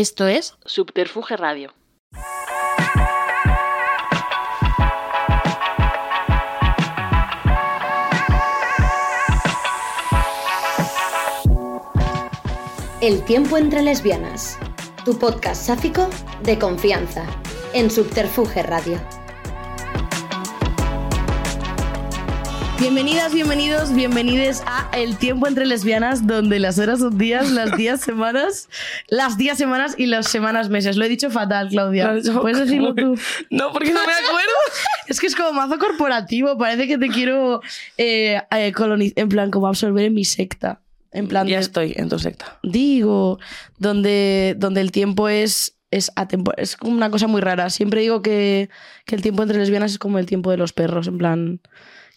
Esto es Subterfuge Radio. El tiempo entre lesbianas. Tu podcast sáfico de confianza en Subterfuge Radio. Bienvenidas, bienvenidos, bienvenides a El tiempo entre lesbianas, donde las horas son días, las días semanas, las días semanas y las semanas meses. Lo he dicho fatal, Claudia. ¿Puedes decirlo tú? No, porque no me acuerdo. es que es como mazo corporativo, parece que te quiero eh, eh, colonizar, en plan, como absorber en mi secta. En plan, ya de- estoy en tu secta. digo, donde, donde el tiempo es, es atemporal. Es una cosa muy rara. Siempre digo que, que el tiempo entre lesbianas es como el tiempo de los perros, en plan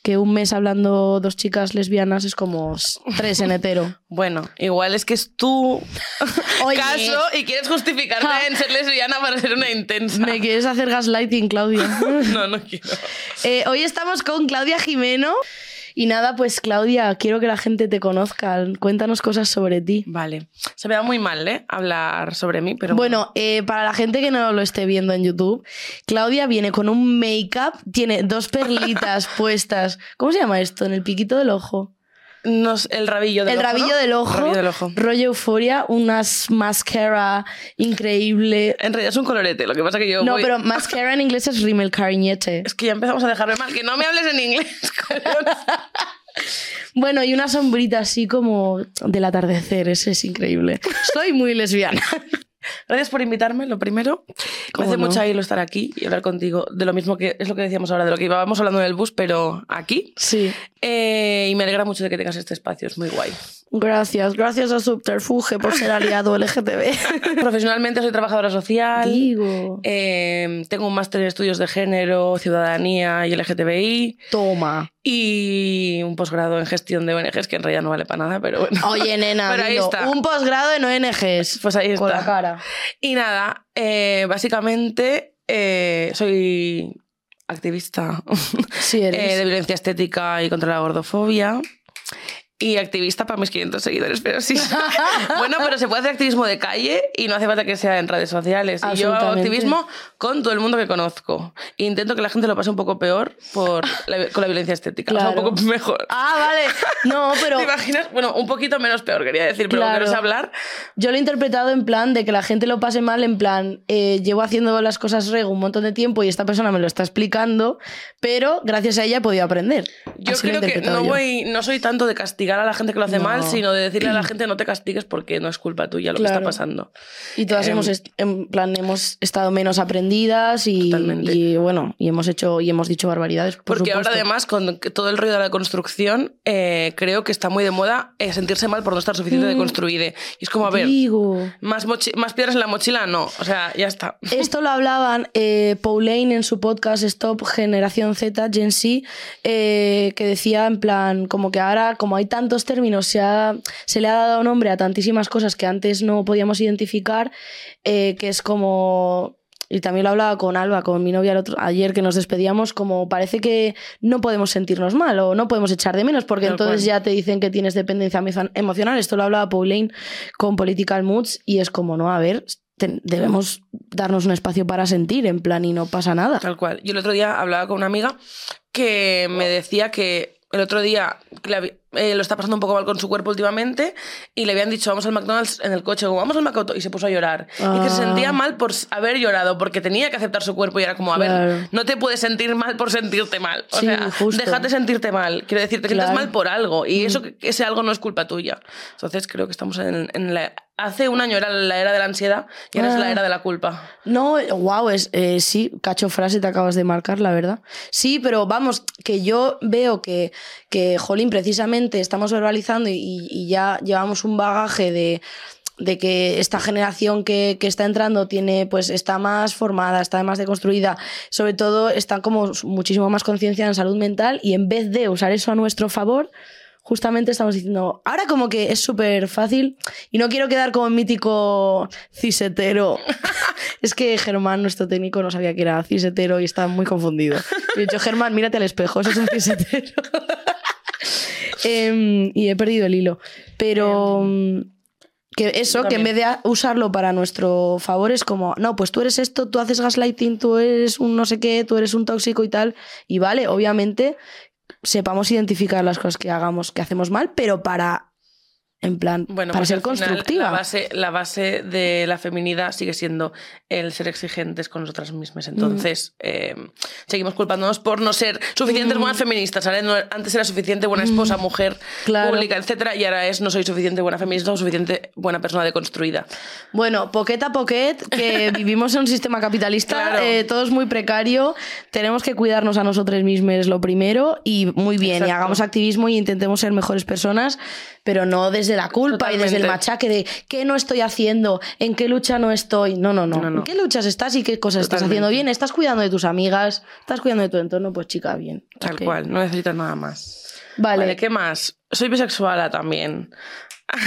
que un mes hablando dos chicas lesbianas es como tres en hetero. Bueno, igual es que es tu Oye. caso y quieres justificarte en ser lesbiana para ser una intensa. ¿Me quieres hacer gaslighting, Claudia? No, no quiero. Eh, hoy estamos con Claudia Jimeno. Y nada, pues Claudia, quiero que la gente te conozca. Cuéntanos cosas sobre ti. Vale. Se me da muy mal, ¿eh? Hablar sobre mí, pero. Bueno, eh, para la gente que no lo esté viendo en YouTube, Claudia viene con un make-up, tiene dos perlitas puestas. ¿Cómo se llama esto? En el piquito del ojo. El rabillo del el ojo. rabillo ¿no? del ojo. Rabillo del ojo. Rollo euforia, unas mascara increíble. En realidad es un colorete, lo que pasa que yo. No, voy- pero mascara en inglés es rímel cariñete. Es que ya empezamos a dejarme mal. Que no me hables en inglés. Bueno, y una sombrita así como del atardecer, ese es increíble. Soy muy lesbiana. Gracias por invitarme, lo primero. Me ¿Cómo hace no? mucha hilo estar aquí y hablar contigo de lo mismo que es lo que decíamos ahora, de lo que íbamos hablando en el bus, pero aquí. Sí. Eh, y me alegra mucho de que tengas este espacio, es muy guay. Gracias, gracias a Subterfuge por ser aliado LGTB. Profesionalmente soy trabajadora social. Digo. eh, tengo un máster en estudios de género, ciudadanía y LGTBI. Toma. Y un posgrado en gestión de ONGs, que en realidad no vale para nada, pero bueno. Oye, nena, Pero ahí está. un posgrado en ONGs. Pues ahí Con está. la cara. Y nada, eh, básicamente eh, soy activista Sí, eres. eh, de violencia estética y contra la gordofobia. Y activista para mis 500 seguidores, pero sí. bueno, pero se puede hacer activismo de calle y no hace falta que sea en redes sociales. Y yo hago activismo con todo el mundo que conozco. E intento que la gente lo pase un poco peor por la- con la violencia estética. O sea, Claro. un poco mejor. Ah, vale. No, pero ¿Te imaginas? Bueno, un poquito menos peor, quería decir, pero Claro. como no sé hablar. yo lo he interpretado en plan de que la gente lo pase mal, en plan, eh, llevo haciendo las cosas rego un montón de tiempo y esta persona me lo está explicando, pero gracias a ella he podido aprender. Yo Así creo que no, yo. voy, no soy tanto de castigar a la gente que lo hace No. mal, sino de decirle a la gente no te castigues porque no es culpa tuya lo que está pasando. Y todas Em, hemos, en plan, hemos estado menos aprendidas y, bueno, y hemos hecho y hemos dicho barbaridades. por Porque ahora además con todo el ruido de la construcción eh, creo que está muy de moda eh, sentirse mal por no estar suficiente Mm. de construida. Y es como, a ver, Digo. más, más piedras en la mochila, no. O sea, ya está. Esto lo hablaban eh, Pauline en su podcast Stop Generación Z, Gen Z, eh, que decía en plan, como que ahora, como hay tantos términos, se, ha- se le ha dado nombre a tantísimas cosas que antes no podíamos identificar, eh, que es como... Y también lo hablaba con Alba, con mi novia el otro, ayer que nos despedíamos, como parece que no podemos sentirnos mal o no podemos echar de menos, porque entonces cual. ya te dicen que tienes dependencia emo- emocional. Esto lo hablaba Pauline con Political Moods y es como, no, a ver, debemos darnos un espacio para sentir, en plan, y no pasa nada. Tal cual. Yo el otro día hablaba con una amiga que me decía que el otro día eh, lo está pasando un poco mal con su cuerpo últimamente y le habían dicho vamos al McDonald's en el coche, como vamos al McDonald's y se puso a llorar. Y que se Ah. sentía mal por haber llorado porque tenía que aceptar su cuerpo y era como, a Claro. ver, no te puedes sentir mal por sentirte mal. O Sí, sea, justo. déjate sentirte mal. Quiero decir, te Claro. Mm. mal por algo y eso que ese algo no es culpa tuya. Entonces creo que estamos en, en la... Hace un año era la era de la ansiedad y ahora es la Ah. era de la culpa. No, wow, es, eh, sí, cacho frase te acabas de marcar, la verdad. Sí, pero vamos, que yo veo que, que Jolín, precisamente estamos verbalizando y, y ya llevamos un bagaje de de que esta generación que, que está entrando tiene, pues, está más formada, está más deconstruida, sobre todo está como muchísimo más conciencia en salud mental y en vez de usar eso a nuestro favor, justamente estamos diciendo, ahora como que es súper fácil y no quiero quedar como mítico cisetero. es que Germán, nuestro técnico, no sabía que era cisetero y estaba muy confundido. Y he dicho, Germán, mírate al espejo, eso es un cisetero. Em, y he perdido el hilo. Pero... mm, Que eso, que en vez de usarlo para nuestro favor es como, no, pues tú eres esto, tú haces gaslighting, tú eres un no sé qué, tú eres un tóxico y tal. Y vale, obviamente sepamos identificar las cosas que hagamos, que hacemos mal, pero para, en plan, Bueno, para pues ser final constructiva. La base, la base de la feminidad sigue siendo el ser exigentes con nosotras mismas. Entonces, eh, seguimos culpándonos por no ser suficientes buenas feministas. ¿vale? No- antes era suficiente buena esposa, mujer, Claro. pública, etcétera, y ahora es no soy suficiente buena feminista o suficiente buena persona deconstruida. Bueno, poquet a poquet, que vivimos en un sistema capitalista, Claro. eh, todo es muy precario, tenemos que cuidarnos a nosotros mismos lo primero y muy bien, y Exacto. hagamos activismo y intentemos ser mejores personas, pero no desde la culpa y desde el Totalmente. machaque de qué no estoy haciendo, en qué lucha no estoy. No, no, no. No, no. ¿En qué luchas estás y qué cosas estás Totalmente. haciendo bien? ¿Estás cuidando de tus amigas? ¿Estás cuidando de tu entorno? Pues chica, bien. Tal Ok. cual, no necesitas nada más. Vale, ¿qué más? Soy bisexual también.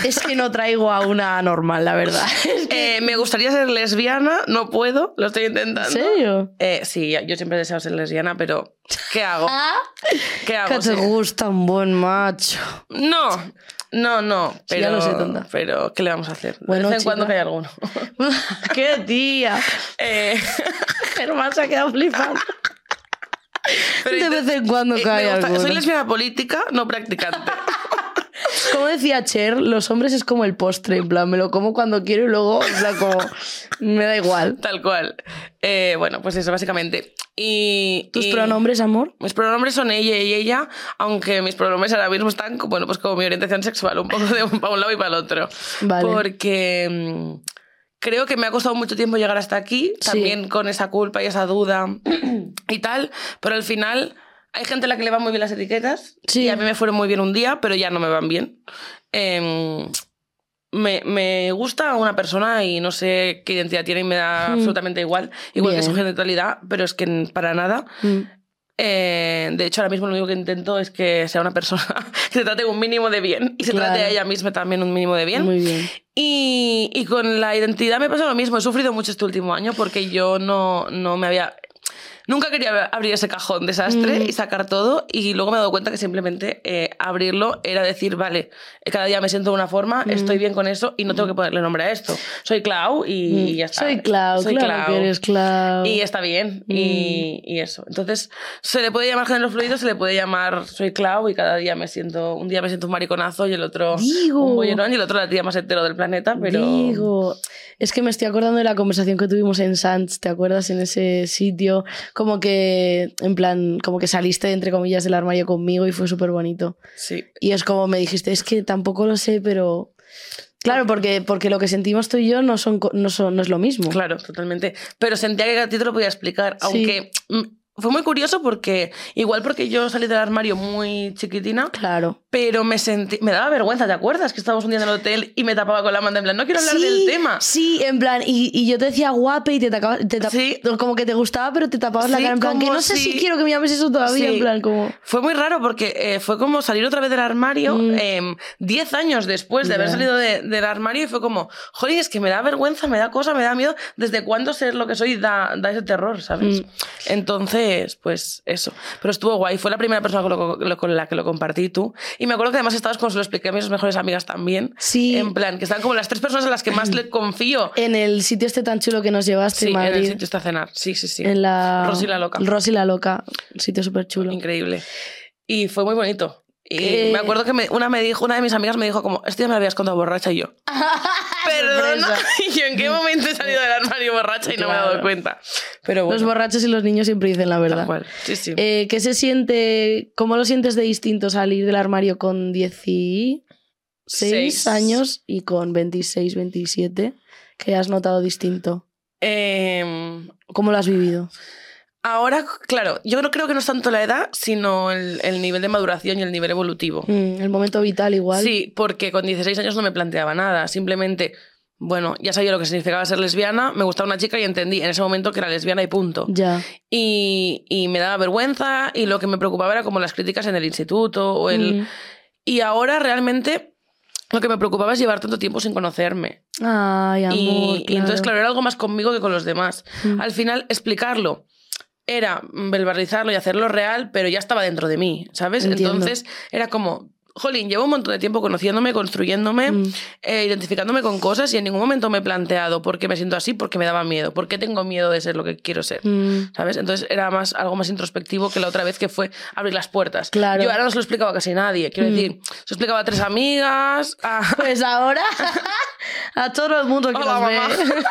Es que no traigo a una normal, la verdad. Es que- Eh, me gustaría ser lesbiana, no puedo, lo estoy ¿En intentando. serio? Eh, sí, yo siempre he deseado ser lesbiana, pero ¿qué hago? ¿Qué Que hago? te Sí. gusta un buen macho. No, no, no. Sí, Pero, ya lo sé, tonta. Pero, ¿qué le vamos a hacer? Bueno, de vez en cuando que hay alguno. ¡Qué tía! Eh, Germán se ha quedado flipando. pero De vez en cuando eh, cae gusta- alguno. Soy lesbiana política, no practicante. Como decía Cher, los hombres es como el postre, en plan, me lo como cuando quiero y luego, en plan, como, me da igual. Tal cual. Eh, bueno, pues eso, básicamente. Y, ¿Tus y- pronombres, amor? Mis pronombres son ella y ella, aunque mis pronombres ahora mismo están, bueno, pues como mi orientación sexual, un poco de un, para un lado y para el otro. Vale. Porque mm, creo que me ha costado mucho tiempo llegar hasta aquí, Sí. también con esa culpa y esa duda y tal, pero al final hay gente a la que le van muy bien las etiquetas Sí. y a mí me fueron muy bien un día, pero ya no me van bien. Em, me, me gusta una persona y no sé qué identidad tiene y me da Mm. absolutamente igual, igual que su genitalidad, pero es que para nada. Mm. Eh, de hecho, ahora mismo lo único que intento es que sea una persona que se trate un mínimo de bien y se Claro. trate a ella misma también un mínimo de bien. Muy bien. Y, y con la identidad me pasa lo mismo. He sufrido mucho este último año porque yo no, no me había... Nunca quería abrir ese cajón desastre Mm. y sacar todo y luego me he dado cuenta que simplemente eh, abrirlo era decir, vale, cada día me siento de una forma, Mm. estoy bien con eso y no tengo que ponerle nombre a esto. Soy Clau y, y ya está. Mm. Soy Clau, Soy claro Clau. que eres Clau. Y está bien. Mm. Y, y eso. Entonces, se le puede llamar género fluido, se le puede llamar soy Clau y cada día me siento, un día me siento un mariconazo y el otro Digo. un bollerón y el otro la tía más entero del planeta, pero... Digo, es que me estoy acordando de la conversación que tuvimos en Sands, ¿te acuerdas? En ese sitio, como que, en plan, como que saliste, entre comillas, del armario conmigo y fue súper bonito. Sí. Y es como me dijiste, es que tampoco lo sé, pero... Claro, porque, porque lo que sentimos tú y yo no, son, no, son, no es lo mismo. Claro, totalmente. Pero sentía que a ti te lo podía explicar, aunque mm, fue muy curioso porque, igual porque yo salí del armario muy chiquitina, Claro. pero me sentí, me daba vergüenza, ¿te acuerdas? Que estábamos un día en el hotel y me tapaba con la manta en plan, no quiero hablar sí, del tema. Sí, en plan, y, y yo te decía guape y te tapabas, te tap- Sí. como que te gustaba, pero te tapabas la cara, en plan, que no sé si quiero que me llames eso todavía, en plan, como... Fue muy raro porque eh, fue como salir otra vez del armario Mm. em, 10 años después de haber salido de- del armario y fue como, joder, es que me da vergüenza, me da cosa, me da miedo. ¿Desde cuándo ser lo que soy da, da ese terror, sabes? Mm. Entonces, pues eso. Pero estuvo guay. Fue la primera persona con, lo- con lo- con la que lo compartí tú. Y me acuerdo que además estabas como se lo expliqué a mis mejores amigas también. Sí. En plan, que están como las tres personas a las que más le confío. En el sitio este tan chulo que nos llevaste Sí, en en Madrid. el sitio está a cenar. Sí, sí, sí. En la... Rosy la loca. Rosy la loca. Un sitio súper chulo. Increíble. Y fue muy bonito. Y ¿Qué? me acuerdo que me- una me dijo, una de mis amigas me dijo como, esto ya me lo habías contado borracha y yo. Perdona. Y yo en qué momento he salido del armario borracha y no me he dado cuenta. Pero bueno. Los borrachos y los niños siempre dicen la verdad. cual. Sí, sí. Eh, ¿Qué se siente, cómo lo sientes de distinto salir del armario con 16 Seis. años y con 26, 27? ¿Qué has notado distinto? Em, ¿Cómo lo has vivido? Ahora, claro, yo no creo que no es tanto la edad, sino el, el nivel de maduración y el nivel evolutivo. Mm, el momento vital igual. Sí, porque con 16 años no me planteaba nada. Simplemente, bueno, ya sabía lo que significaba ser lesbiana, me gustaba una chica y entendí en ese momento que era lesbiana y punto. Ya. y, y me daba vergüenza y lo que me preocupaba era como las críticas en el instituto o el... Mm. Y ahora realmente lo que me preocupaba es llevar tanto tiempo sin conocerme. Ay, amor. y, y entonces, claro, era algo más conmigo que con los demás. Mm. Al final, explicarlo era verbalizarlo y hacerlo real, pero ya estaba dentro de mí, ¿sabes? Entiendo. Entonces era como jolín, llevo un montón de tiempo conociéndome, construyéndome, Mm. eh, identificándome con cosas y en ningún momento me he planteado por qué me siento así, porque me daba miedo, por qué tengo miedo de ser lo que quiero ser. Mm. ¿Sabes? Entonces era más algo más introspectivo que la otra vez que fue abrir las puertas. Claro. Yo ahora no se lo explicaba a casi nadie. Quiero Mm. decir, se lo explicaba a tres amigas, a, Pues ahora a todo el mundo que Hola, nos mamá. ve.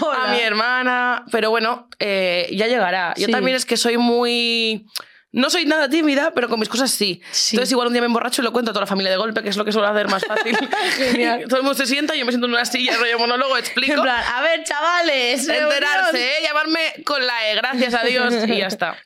Hola. a mi hermana. Pero bueno, eh, ya llegará. Yo también es que soy muy. No soy nada tímida, pero con mis cosas sí. Sí. Entonces, igual un día me emborracho y lo cuento a toda la familia de golpe, que es lo que suelo hacer más fácil. Genial. Todo el mundo se sienta, yo me siento en una silla, rollo monólogo, explico. En plan, a ver, chavales. enterarse. ¿eh? llamarme con la E, gracias a Dios, y ya está.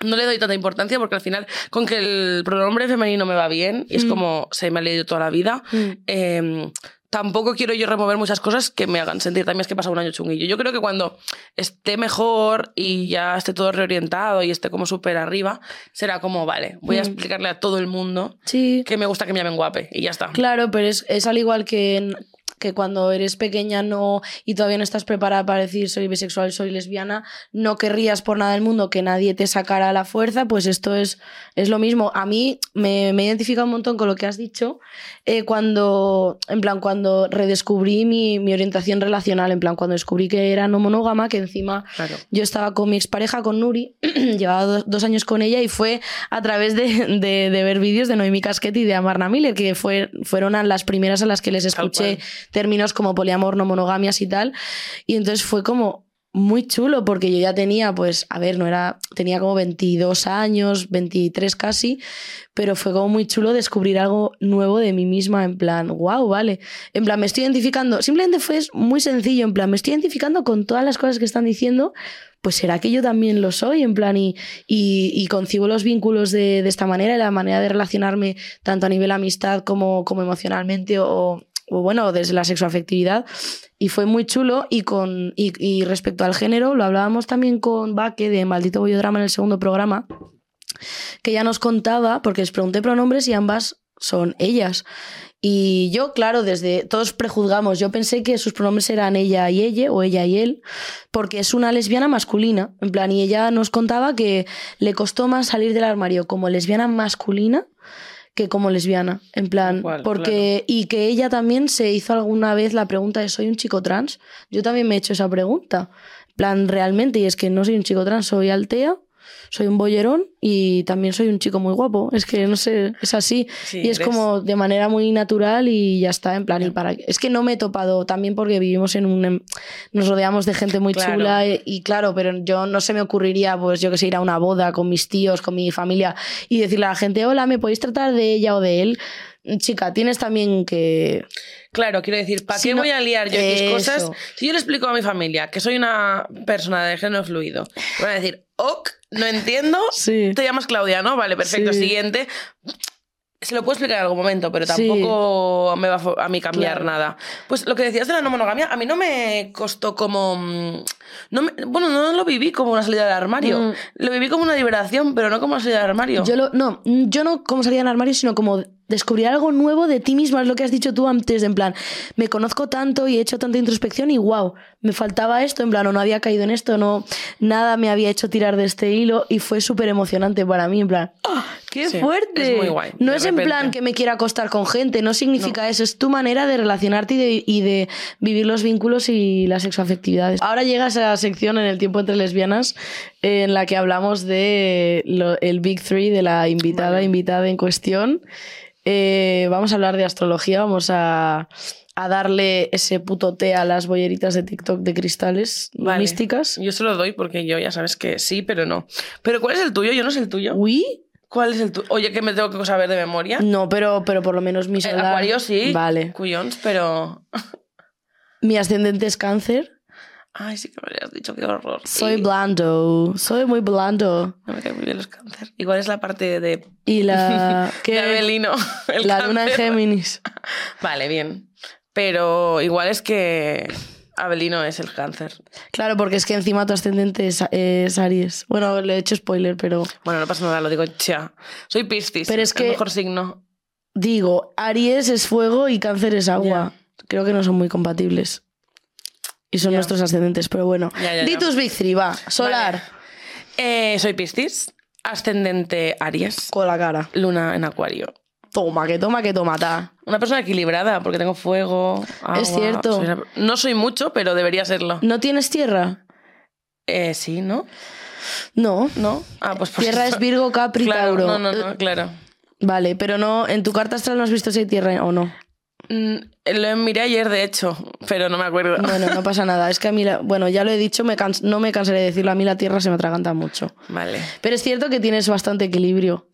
No le doy tanta importancia porque al final, con que el pronombre femenino me va bien, y es Mm. como se me ha leído toda la vida, Mm. eh, tampoco quiero yo remover muchas cosas que me hagan sentir también es que he pasado un año chunguillo. Yo creo que cuando esté mejor y ya esté todo reorientado y esté como súper arriba, será como, vale, voy a Mm. explicarle a todo el mundo Sí. que me gusta que me llamen guape, y ya está. Claro, pero es, es al igual que, en- que cuando eres pequeña no y todavía no estás preparada para decir soy bisexual, soy lesbiana, no querrías por nada del mundo que nadie te sacara a la fuerza, pues esto es, es lo mismo. A mí me, me identifica un montón con lo que has dicho eh, cuando, en plan, cuando redescubrí mi, mi orientación relacional, en plan, cuando descubrí que era no monógama, que encima Claro. yo estaba con mi expareja, con Nuri, llevaba dos, dos años con ella y fue a través de, de- de ver vídeos de Noemi Casquetti y de Amarna Miller, que fue, fueron a las primeras a las que les escuché. Términos como poliamor, no monogamias y tal. Y entonces fue como muy chulo porque yo ya tenía, pues, a ver, no era, tenía como 22 años, 23 casi, pero fue como muy chulo descubrir algo nuevo de mí misma, en plan, wow, vale. En plan, me estoy identificando, simplemente fue muy sencillo, en plan, me estoy identificando con todas las cosas que están diciendo, pues será que yo también lo soy, en plan, y, y, y concibo los vínculos de, de esta manera, y la manera de relacionarme tanto a nivel amistad como, como emocionalmente o, o bueno, desde la sexoafectividad. Y fue muy chulo. Y, con, y, respecto al género, lo hablábamos también con Baque de Maldito Bollodrama en el segundo programa, que ya nos contaba, porque les pregunté pronombres y ambas son ellas. Y yo, claro, desde todos prejuzgamos, yo pensé que sus pronombres eran ella y ella o ella y él, porque es una lesbiana masculina, en plan, y ella nos contaba que le costó más salir del armario como lesbiana masculina que como lesbiana, en plan, porque y que ella también se hizo alguna vez la pregunta de soy un chico trans. Yo también me he hecho esa pregunta, en plan realmente y es que no soy un chico trans, soy altea, soy un bollerón y también soy un chico muy guapo. Es que no sé, es así. Sí, y es como de manera muy natural y ya está, en plan, y para es que no me he topado también porque vivimos en un em- nos rodeamos de gente muy Claro. chula y, y claro, pero yo no se me ocurriría pues yo que sé ir a una boda con mis tíos, con mi familia y decirle a la gente, "Hola, ¿me podéis tratar de ella o de él?" Chica, tienes también que Claro, quiero decir, ¿para Si qué no- voy a liar yo X cosas? Si yo le explico a mi familia que soy una persona de género fluido, van a decir, ok, no entiendo, Sí. te llamas Claudia, ¿no? Vale, perfecto, Sí. siguiente. Se lo puedo explicar en algún momento, pero Sí. tampoco me va a mí cambiar Claro. nada. Pues lo que decías de la no monogamia, a mí no me costó como... mm, No me- bueno, no lo viví como una salida del armario. Mm. Lo viví como una liberación, pero no como una salida del armario. Yo lo, no, yo no como salía del armario, sino como descubrir algo nuevo de ti misma, es lo que has dicho tú antes, en plan, me conozco tanto y he hecho tanta introspección y wow, me faltaba esto, en plan, o no había caído en esto, no, nada me había hecho tirar de este hilo y fue súper emocionante para mí, en plan, ¡ah, ¡qué Sí, fuerte! es muy guay, No es en plan que me quiera acostar con gente, no significa eso, es tu manera de relacionarte y de, y de vivir los vínculos y las sexoafectividades. Ahora llega esa sección en el tiempo entre lesbianas en la que hablamos de lo- el Big Three de la invitada Vale. invitada en cuestión. Eh, vamos a hablar de astrología, vamos a, a darle ese puto té a las bolleritas de TikTok de cristales Vale. místicas. Yo se lo doy porque yo ya sabes que sí, pero no. Pero ¿cuál es el tuyo? Yo no sé el tuyo. ¿Uy? ¿Cuál es el tuyo? Oye, que me tengo que saber de memoria. No, pero, pero por lo menos mi El solar... acuario sí. Vale. Cuyons, pero... Mi ascendente es cáncer. Ay, sí que me habías dicho, qué horror. Soy blando. Soy muy blando. No me caen muy bien los cáncer. Igual es la parte de... Y la... de ¿qué? Abelino. el La luna en. Géminis. Vale, bien. Pero igual es que Abelino es el cáncer. Claro, porque es que encima tu ascendente es, es Aries. Bueno, le he hecho spoiler, pero Bueno, no pasa nada, lo digo ya. Soy Piscis. Pero es el que- mejor signo. digo, Aries es fuego y Cáncer es agua. Creo que no son muy compatibles. Y son nuestros ascendentes, pero bueno. Ya, Di ya. tus Big Three, va. Solar. Eh, soy Piscis. Ascendente Aries. Con la cara. Luna en Acuario. Toma, que toma, que tomata. Una persona equilibrada, porque tengo fuego. agua, Es cierto. soy una- No soy mucho, pero debería serlo. ¿No tienes tierra? Eh, sí, ¿no? No. ¿No? Ah, pues por Tierra eso. es Virgo, Capri, Claro, Tauro. no, no, no, claro. Vale, pero no, en tu carta astral no has visto si hay tierra o no. Mm, Lo miré ayer, de hecho, pero no me acuerdo. Bueno, no pasa nada. Es que a mí, la- bueno, ya lo he dicho, me cans- no me cansaré de decirlo, a mí la tierra se me atraganta mucho. Vale. Pero es cierto que tienes bastante equilibrio.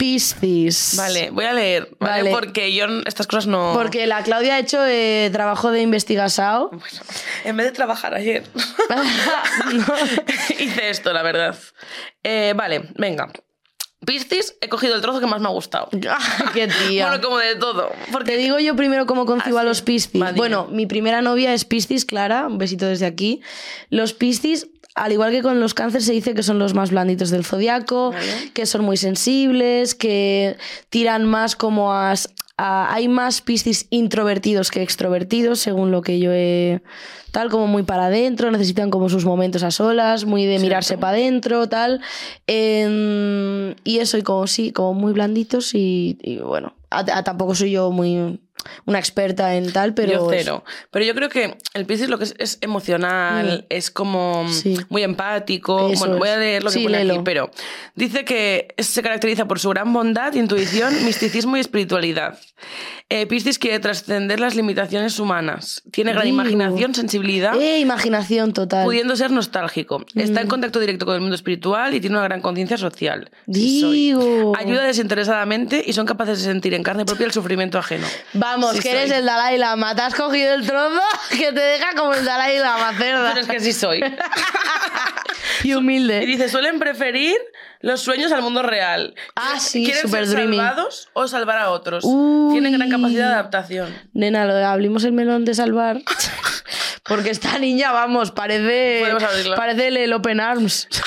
Piscis. Vale, voy a leer, ¿vale? Vale. Porque yo estas cosas no... Porque la Claudia ha hecho eh, trabajo de investigación. Bueno, en vez de trabajar ayer, hice esto, la verdad. Eh, vale, venga. Piscis, he cogido el trozo que más me ha gustado. Qué tía. Bueno, como de todo. Porque Te digo yo primero cómo concibo Ah, a los Piscis. Bueno, mi primera novia es Piscis, Clara. Un besito desde aquí. Los Piscis, al igual que con los cánceres, se dice que son los más blanditos del zodiaco, Vale. que son muy sensibles, que tiran más como a. a- hay más Piscis introvertidos que extrovertidos, según lo que yo he. Tal como muy para adentro, necesitan como sus momentos a solas, muy de mirarse para adentro, tal. Em, y eso, y como sí, como muy blanditos y, y bueno, a- a- tampoco soy yo muy una experta en tal, pero... yo cero. Pero yo creo que el Piscis lo que es, es emocional, Mm. es como Sí. muy empático. Eso bueno, voy a leer lo que Sí, pone aquí, pero dice que se caracteriza por su gran bondad, intuición, misticismo y espiritualidad. Eh, Piscis quiere trascender las limitaciones humanas. Tiene gran Digo. imaginación, sensibilidad. Eh, imaginación total. Pudiendo ser nostálgico. Está en Mm. contacto directo con el mundo espiritual y tiene una gran conciencia social. Soy. Digo. Ayuda desinteresadamente y son capaces de sentir en carne propia el sufrimiento ajeno. Vamos, Sí que eres soy. el Dalai Lama. Te has cogido el trozo que te deja como el Dalai Lama, cerda. Pero es que sí soy. Y Y humilde. dice, suelen preferir los sueños al mundo real. Ah, sí, Quieren super ser dreamy. salvados o salvar a otros. Uy. Tienen gran capacidad de adaptación. Nena, lo de abrimos el melón de salvar. Porque esta niña, vamos, parece. Parece el Open Arms.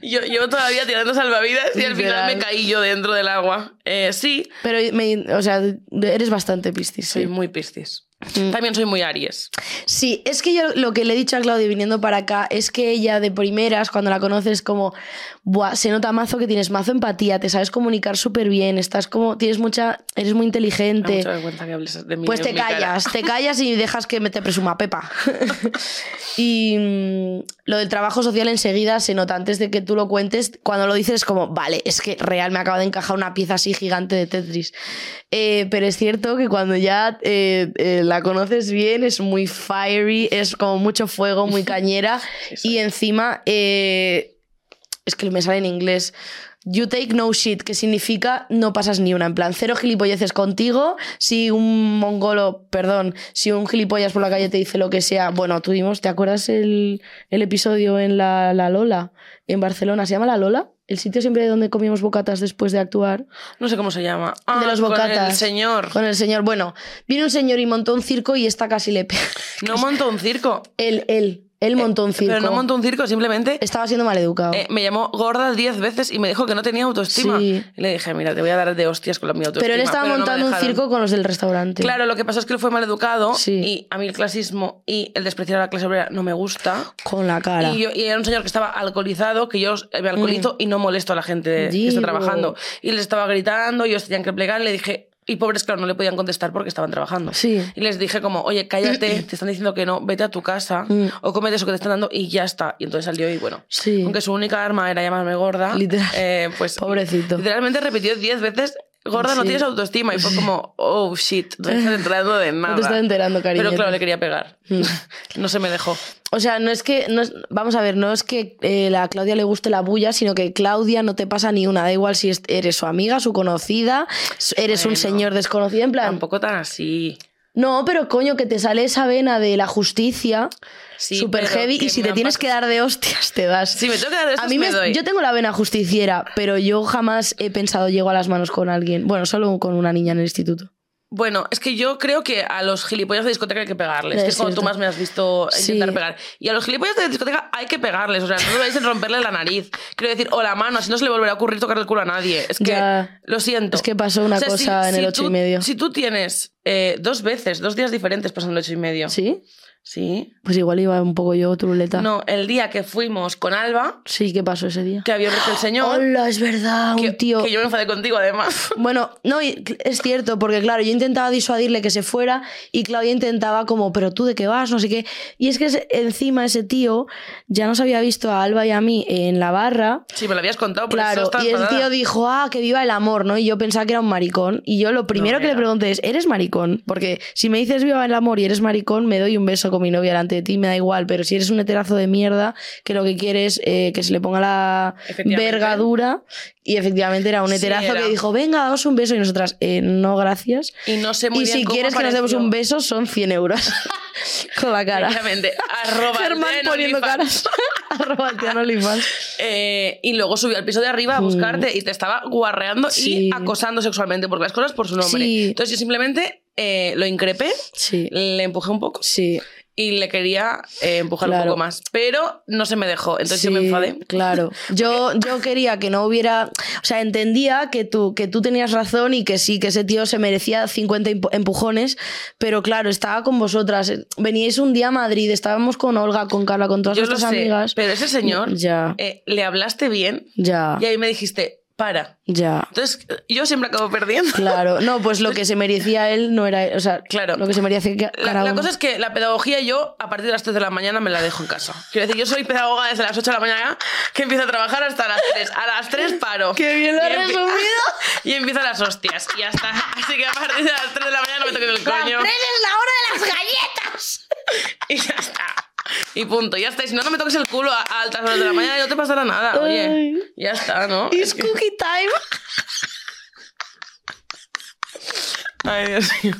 Yo, yo todavía tirando salvavidas y al final me caí yo dentro del agua. Eh, sí, Pero, me- o sea, eres bastante piscis. soy sí. muy piscis. Mm. También soy muy Aries. Sí, es que yo lo que le he dicho a Claudia viniendo para acá es que ella de primeras, cuando la conoces, como, Buah, se nota mazo que tienes mazo empatía, te sabes comunicar súper bien, estás como, tienes mucha, eres muy inteligente. mucha vergüenza que hables de mí. Pues te cara. callas, te callas y dejas que me te presuma Pepa. y mm, lo del trabajo social enseguida se nota antes de que tú lo cuentes. Cuando lo dices es como, vale, es que real me acaba de encajar una pieza así gigante de Tetris. Eh, pero es cierto que cuando ya eh, eh, la conoces bien es muy fiery, es como mucho fuego, muy cañera. Y encima, eh, es que me sale en inglés. You take no shit, que significa no pasas ni una. En plan, cero gilipolleces contigo. Si un mongolo, perdón, si un gilipollas por la calle te dice lo que sea. Bueno, tuvimos, ¿te acuerdas el, el episodio en la, la Lola? En Barcelona, ¿se llama La Lola? El sitio siempre donde comíamos bocatas después de actuar. No sé cómo se llama. de los con bocatas. el señor. Con el señor. Bueno, vino un señor y montó un circo y esta casi le pega. No montó un circo. Él, él, él montó un circo. Pero no montó un circo, simplemente Estaba siendo maleducado. eh, me llamó gorda 10 veces y me dijo que no tenía autoestima. Sí. Y le dije, mira, te voy a dar de hostias con la mi autoestima. pero él estaba montando un circo con los del restaurante. Claro, lo que pasó es que él fue mal educado Sí. y a mí el clasismo y el despreciar a la clase obrera no me gusta. Con la cara. Y, yo- y era un señor que estaba alcoholizado, que yo me alcoholizo y no molesto a la gente que está trabajando. Y les estaba gritando, ellos tenían que plegar, y le dije, y pobres, claro, no le podían contestar porque estaban trabajando. Sí. Y les dije como, oye, cállate, te están diciendo que no, vete a tu casa Mm. o cómete eso que te están dando y ya está. Y entonces salió y bueno, Sí. aunque su única arma era llamarme gorda, Literal. eh, pues Pobrecito. literalmente repitió 10 veces, gorda, no Sí. tienes autoestima. Y fue como, oh, shit, no estás enterando de nada. No te estás enterando, cariño. Pero claro, le quería pegar. Mm. No se me dejó. O sea, no es que. No es- vamos a ver, no es que eh, la Claudia le guste la bulla, sino que Claudia no te pasa ni una. Da igual si es- eres su amiga, su conocida, eres un Bueno, señor desconocido. En plan. Tampoco tan así. No, pero coño, que te sale esa vena de la justicia. Sí, super pero heavy. Y si te tienes que dar de hostias, te das. Si me tengo que dar de a estos, mí me, me doy. yo tengo la vena justiciera, pero yo jamás he pensado llego a las manos con alguien. Bueno, solo con una niña en el instituto. Bueno, es que yo creo que a los gilipollas de discoteca hay que pegarles. Es que es cuando tú más me has visto intentar Sí. pegar. Y a los gilipollas de discoteca hay que pegarles. O sea, no vais a romperle la nariz. Quiero decir, o la mano, así no se le volverá a ocurrir tocar el culo a nadie. Es que, Ya. lo siento. Es que pasó una O sea, cosa si- en el ocho y medio. Si tú tienes eh, dos veces, dos días diferentes pasando el ocho y medio. ¿Sí? Sí. Pues igual iba un poco yo truleta. No, el día que fuimos con Alba, Sí, ¿qué pasó ese día? que había visto el señor. Hola, es verdad, que, un tío. que yo me enfadé contigo, además. Bueno, no, es cierto, porque claro, yo intentaba disuadirle que se fuera y Claudia intentaba como, pero tú de qué vas, no sé qué. Y es que encima ese tío ya nos había visto a Alba y a mí en la barra. Sí, me lo habías contado, por Claro, y el tío dijo, ah, que viva el amor, ¿no? Y yo pensaba que era un maricón. Y yo lo primero que le pregunté es, ¿eres maricón? Porque si me dices viva el amor y eres maricón, me doy un beso con mi novia delante de ti, me da igual. Pero si eres un heterazo de mierda, que lo que quieres eh, que se le ponga la vergadura. Y efectivamente era un Sí, heterazo era. que dijo, venga, daos un beso. Y nosotras, "Eh, no, gracias. Y no sé muy y bien si cómo quieres que nos demos un beso, son 100 euros. con la cara. Arroba Germán de poniendo caras. Arroba. Eh, y luego subió al piso de arriba a buscarte y te estaba guarreando Mm. Sí. y acosando sexualmente, porque las cosas por su nombre. Sí. Entonces yo simplemente eh, lo increpé, Sí, le empujé un poco sí. Y le quería eh, empujar un poco más. Pero no se me dejó, entonces yo me enfadé. Claro. Yo, yo quería que no hubiera. O sea, entendía que tú, que tú tenías razón y que sí, que ese tío se merecía 50 empu- empujones, pero claro, estaba con vosotras. Veníais un día a Madrid, estábamos con Olga, con Carla, con todas Yo lo nuestras sé, amigas. pero ese señor Ya, eh, le hablaste bien ya, y ahí me dijiste, para. ya. Entonces yo siempre acabo perdiendo. Claro, no, pues lo que se merecía él no era. O sea, Claro. lo que se merecía La, cosa es que la pedagogía yo a partir de las 3 de la mañana me la dejo en casa. Quiero decir, yo soy pedagoga desde las 8 de la mañana que empiezo a trabajar hasta las 3. A las 3 paro. Qué bien lo Y has resumido. Y empiezo las hostias. Y ya está. Así que a partir de las 3 de la mañana no me toques el coño. es la hora de las galletas! Y ya está. Y punto, ya está. Y si no, no me toques el culo a, a altas horas de la mañana y no te pasará nada. Oye, Ay. ya está, ¿no? It's Es que- cookie time. Ay, Dios mío.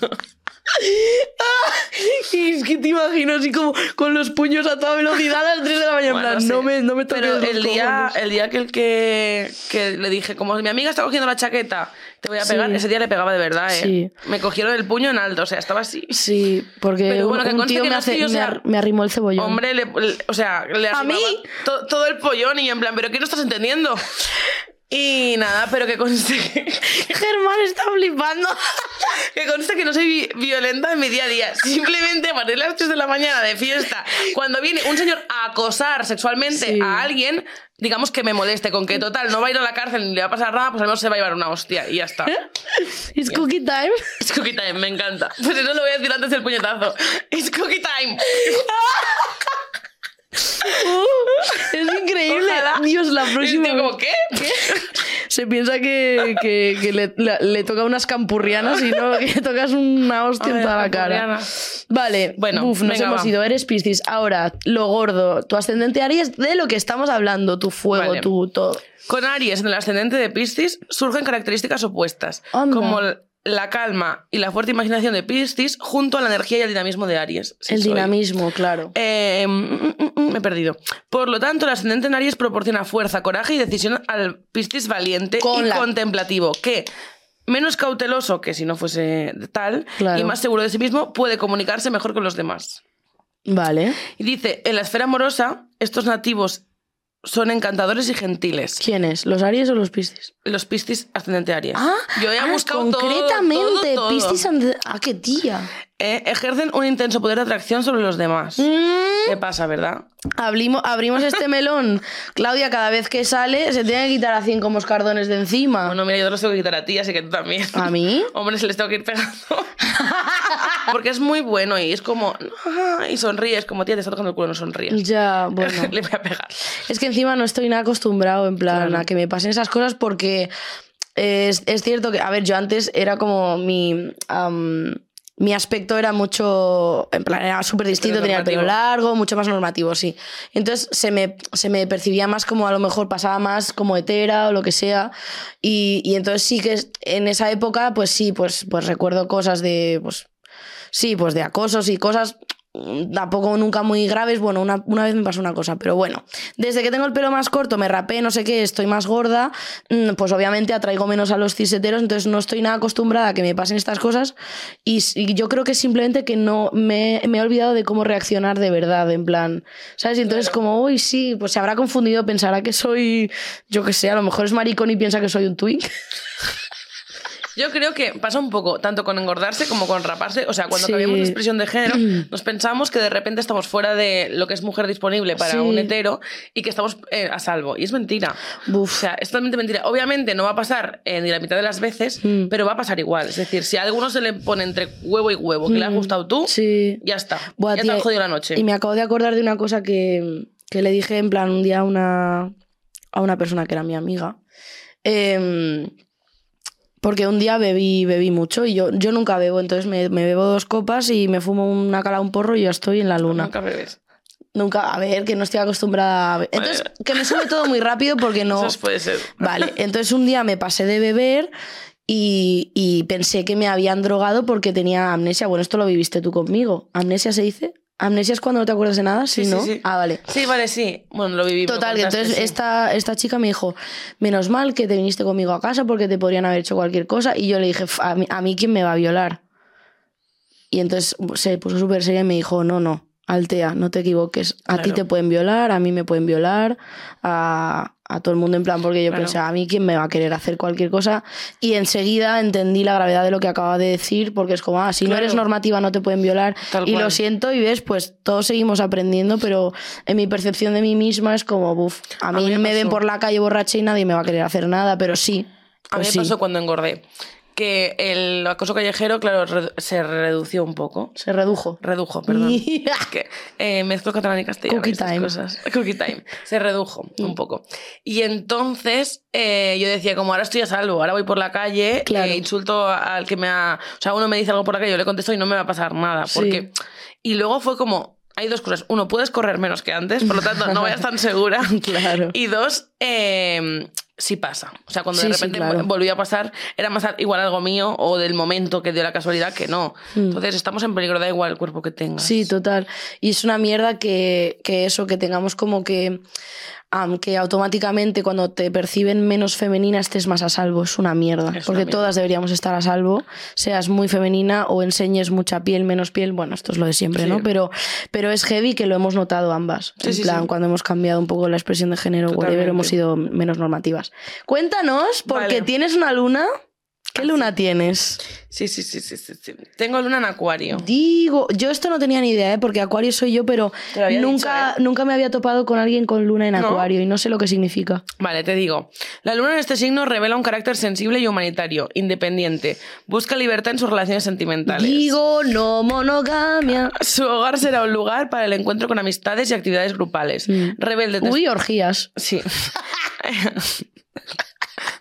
Y es que te imagino así como con los puños a toda velocidad a las 3 de la mañana. en Bueno, plan, sí. no me, no me Pero los el día, el día que, el que, que le dije, como mi amiga está cogiendo la chaqueta, te voy a Sí. pegar, ese día le pegaba de verdad, ¿eh? Sí. Me cogieron el puño en alto, o sea, estaba así. Sí, porque Pero bueno, un, que un conste tío que me, ar- arrimó el cebollón. Hombre, le- le- o sea, le ¿A mí? arrimaba to- todo el pollón y en plan, ¿pero qué no estás entendiendo? Y nada, pero que conste Germán está flipando. que conste que no soy vi- violenta en mi día a día. Simplemente a partir de las 3 de la mañana de fiesta, cuando viene un señor a acosar sexualmente Sí. a alguien, digamos que me moleste, con que total no va a ir a la cárcel ni le va a pasar nada, pues al menos se va a llevar una hostia y ya está. It's cookie time. Es cookie time, me encanta. Pues eso lo voy a decir antes del puñetazo. Es cookie time. Es increíble. Ojalá. Dios, la próxima. como, ¿qué? Se piensa que, que, que le, la- le toca unas campurrianas y no, que le tocas una hostia en toda la cara. Vale, Bueno, uf, nos venga, hemos va. ido. Eres Piscis. Ahora, lo gordo. Tu ascendente Aries, de lo que estamos hablando. Tu fuego, Vale. tu todo. Con Aries en el ascendente de Piscis surgen características opuestas, Anda. como el- la calma y la fuerte imaginación de Piscis junto a la energía y el dinamismo de Aries. Sí, el soy. dinamismo, claro. Eh, mm, mm, mm, me he perdido. Por lo tanto, el ascendente en Aries proporciona fuerza, coraje y decisión al Piscis valiente Con y la- contemplativo, que menos cauteloso que si no fuese tal Claro. y más seguro de sí mismo puede comunicarse mejor con los demás. Vale. Y dice, en la esfera amorosa, estos nativos son encantadores y gentiles. ¿Quiénes? ¿Los Aries o los Piscis? Los Piscis ascendente Aries. Ah, Yo he ah, buscado todo, concretamente, todo, todo. Piscis and- Ah, qué tía. Eh, ejercen un intenso poder de atracción sobre los demás. Mm, ¿Qué pasa, verdad? abrimos, abrimos este melón. Claudia, cada vez que sale, se tiene que quitar a cinco moscardones de encima. Bueno, mira, yo te los tengo que quitar a ti, así que tú también. ¿A mí? Hombre, se les tengo que ir pegando. Porque es muy bueno y es como... Y sonríes, como tía, te está tocando el culo, no sonríes. Ya, bueno. Le voy a pegar. Es que encima no estoy nada acostumbrado en plan Claro. a que me pasen esas cosas porque es, es cierto que, a ver, yo antes era como mi... mi aspecto era mucho, en plan, era súper distinto, tenía el pelo largo, mucho más normativo, sí. Entonces se me, se me percibía más como a lo mejor pasaba más como hetera o lo que sea. Y, y entonces sí que en esa época, pues sí, pues, pues recuerdo cosas de, pues, sí, pues de acosos y cosas tampoco nunca muy graves. Bueno, una, una vez me pasó una cosa, pero bueno, desde que tengo el pelo más corto, me rapé, no sé qué, estoy más gorda, mm, pues obviamente atraigo menos a los ciseteros, entonces no estoy nada acostumbrada a que me pasen estas cosas y, y yo creo que simplemente que no me, me he olvidado de cómo reaccionar de verdad, en plan, ¿sabes? Y entonces como, uy, sí, pues se habrá confundido, pensará que soy, yo qué sé, a lo mejor es maricón y piensa que soy un twink. Yo creo que pasa un poco, tanto con engordarse como con raparse. O sea, cuando Sí. cambiamos la expresión de género, nos pensamos que de repente estamos fuera de lo que es mujer disponible para Sí. un hetero y que estamos eh, a salvo. Y es mentira. O sea, es totalmente mentira. Obviamente no va a pasar eh, ni la mitad de las veces, Mm. pero va a pasar igual. Es decir, si a alguno se le pone entre huevo y huevo que le ha Mm. gustado tú, Sí. ya está. Buah, ya tía, te has jodido la noche. Y me acabo de acordar de una cosa que, que le dije en plan un día a una, a una persona que era mi amiga. Em, porque un día bebí, bebí mucho y yo, yo nunca bebo, entonces me, me bebo dos copas y me fumo una cala, un porro y ya estoy en la luna. Nunca bebes. Nunca, a ver, que no estoy acostumbrada a beber. Entonces, que me sube todo muy rápido porque no... Eso puede ser. Vale, entonces un día me pasé de beber y, y pensé que me habían drogado porque tenía amnesia. Bueno, esto lo viviste tú conmigo. ¿Amnesia se dice? ¿Amnesia es cuando no te acuerdas de nada? Sí, Sí, sí, ¿no? sí. Ah, vale. Sí, vale, sí. Bueno, lo viví. Total, que entonces sí. esta, esta chica me dijo, menos mal que te viniste conmigo a casa porque te podrían haber hecho cualquier cosa. Y yo le dije, "F- a mí, a mí quién me va a violar. Y entonces se puso súper seria y me dijo, no, no, Altea, no te equivoques. A ti Claro. te pueden violar, a mí me pueden violar, a, a todo el mundo en plan, porque yo Claro. pensé, a mí quién me va a querer hacer cualquier cosa. Y enseguida entendí la gravedad de lo que acaba de decir, porque es como, ah, si no eres normativa no te pueden violar. Tal y cual. lo siento y ves, pues todos seguimos aprendiendo, pero en mi percepción de mí misma es como, buf, a mí, mí me me ven por la calle borracha y nadie me va a querer hacer nada, pero sí. A mí Pues me sí, pasó cuando engordé. Que el acoso callejero, claro, se redució un poco. se redujo. Redujo, perdón. Es que eh, mezclo catalán y castellano. Cookie time. Cosas. Cookie time. Se redujo Mm. un poco. Y entonces eh, yo decía, como ahora estoy a salvo, ahora voy por la calle, Claro. eh, insulto al que me ha. O sea, uno me dice algo por la calle, yo le contesto y no me va a pasar nada. Sí. Porque. Y luego fue como. Hay dos cosas. Uno, puedes correr menos que antes, por lo tanto, no vayas tan segura. Claro. Y dos, eh, sí pasa. O sea, cuando Sí, de sí, repente claro. volvió a pasar, era más igual algo mío o del momento que dio la casualidad que no. Entonces estamos en peligro, da igual el cuerpo que tengas. Mm. Sí, total. Y es una mierda que, que eso, que tengamos como que, am, que automáticamente cuando te perciben menos femenina estés más a salvo. Es una mierda. Es porque una mierda. todas deberíamos estar a salvo, seas muy femenina o enseñes mucha piel, menos piel. Bueno, esto es lo de siempre, Sí. ¿no? Pero, pero es heavy que lo hemos notado ambas. Sí, en sí, plan, cuando hemos cambiado un poco la expresión de género, whatever, hemos sido menos normativas. Cuéntanos, porque Vale. tienes una luna. ¿Qué luna tienes? Sí, sí, sí, sí, sí, sí. Tengo luna en acuario. Digo, yo esto no tenía ni idea, ¿eh? porque Acuario soy yo, pero nunca, dicho, ¿eh? nunca me había topado con alguien con luna en ¿No? Acuario y no sé lo que significa. Vale, te digo. La luna en este signo revela un carácter sensible y humanitario, independiente. Busca libertad en sus relaciones sentimentales. Digo, no monogamia. Su hogar será un lugar para el encuentro con amistades y actividades grupales. Mm. Rebelde. Uy, orgías. Sí.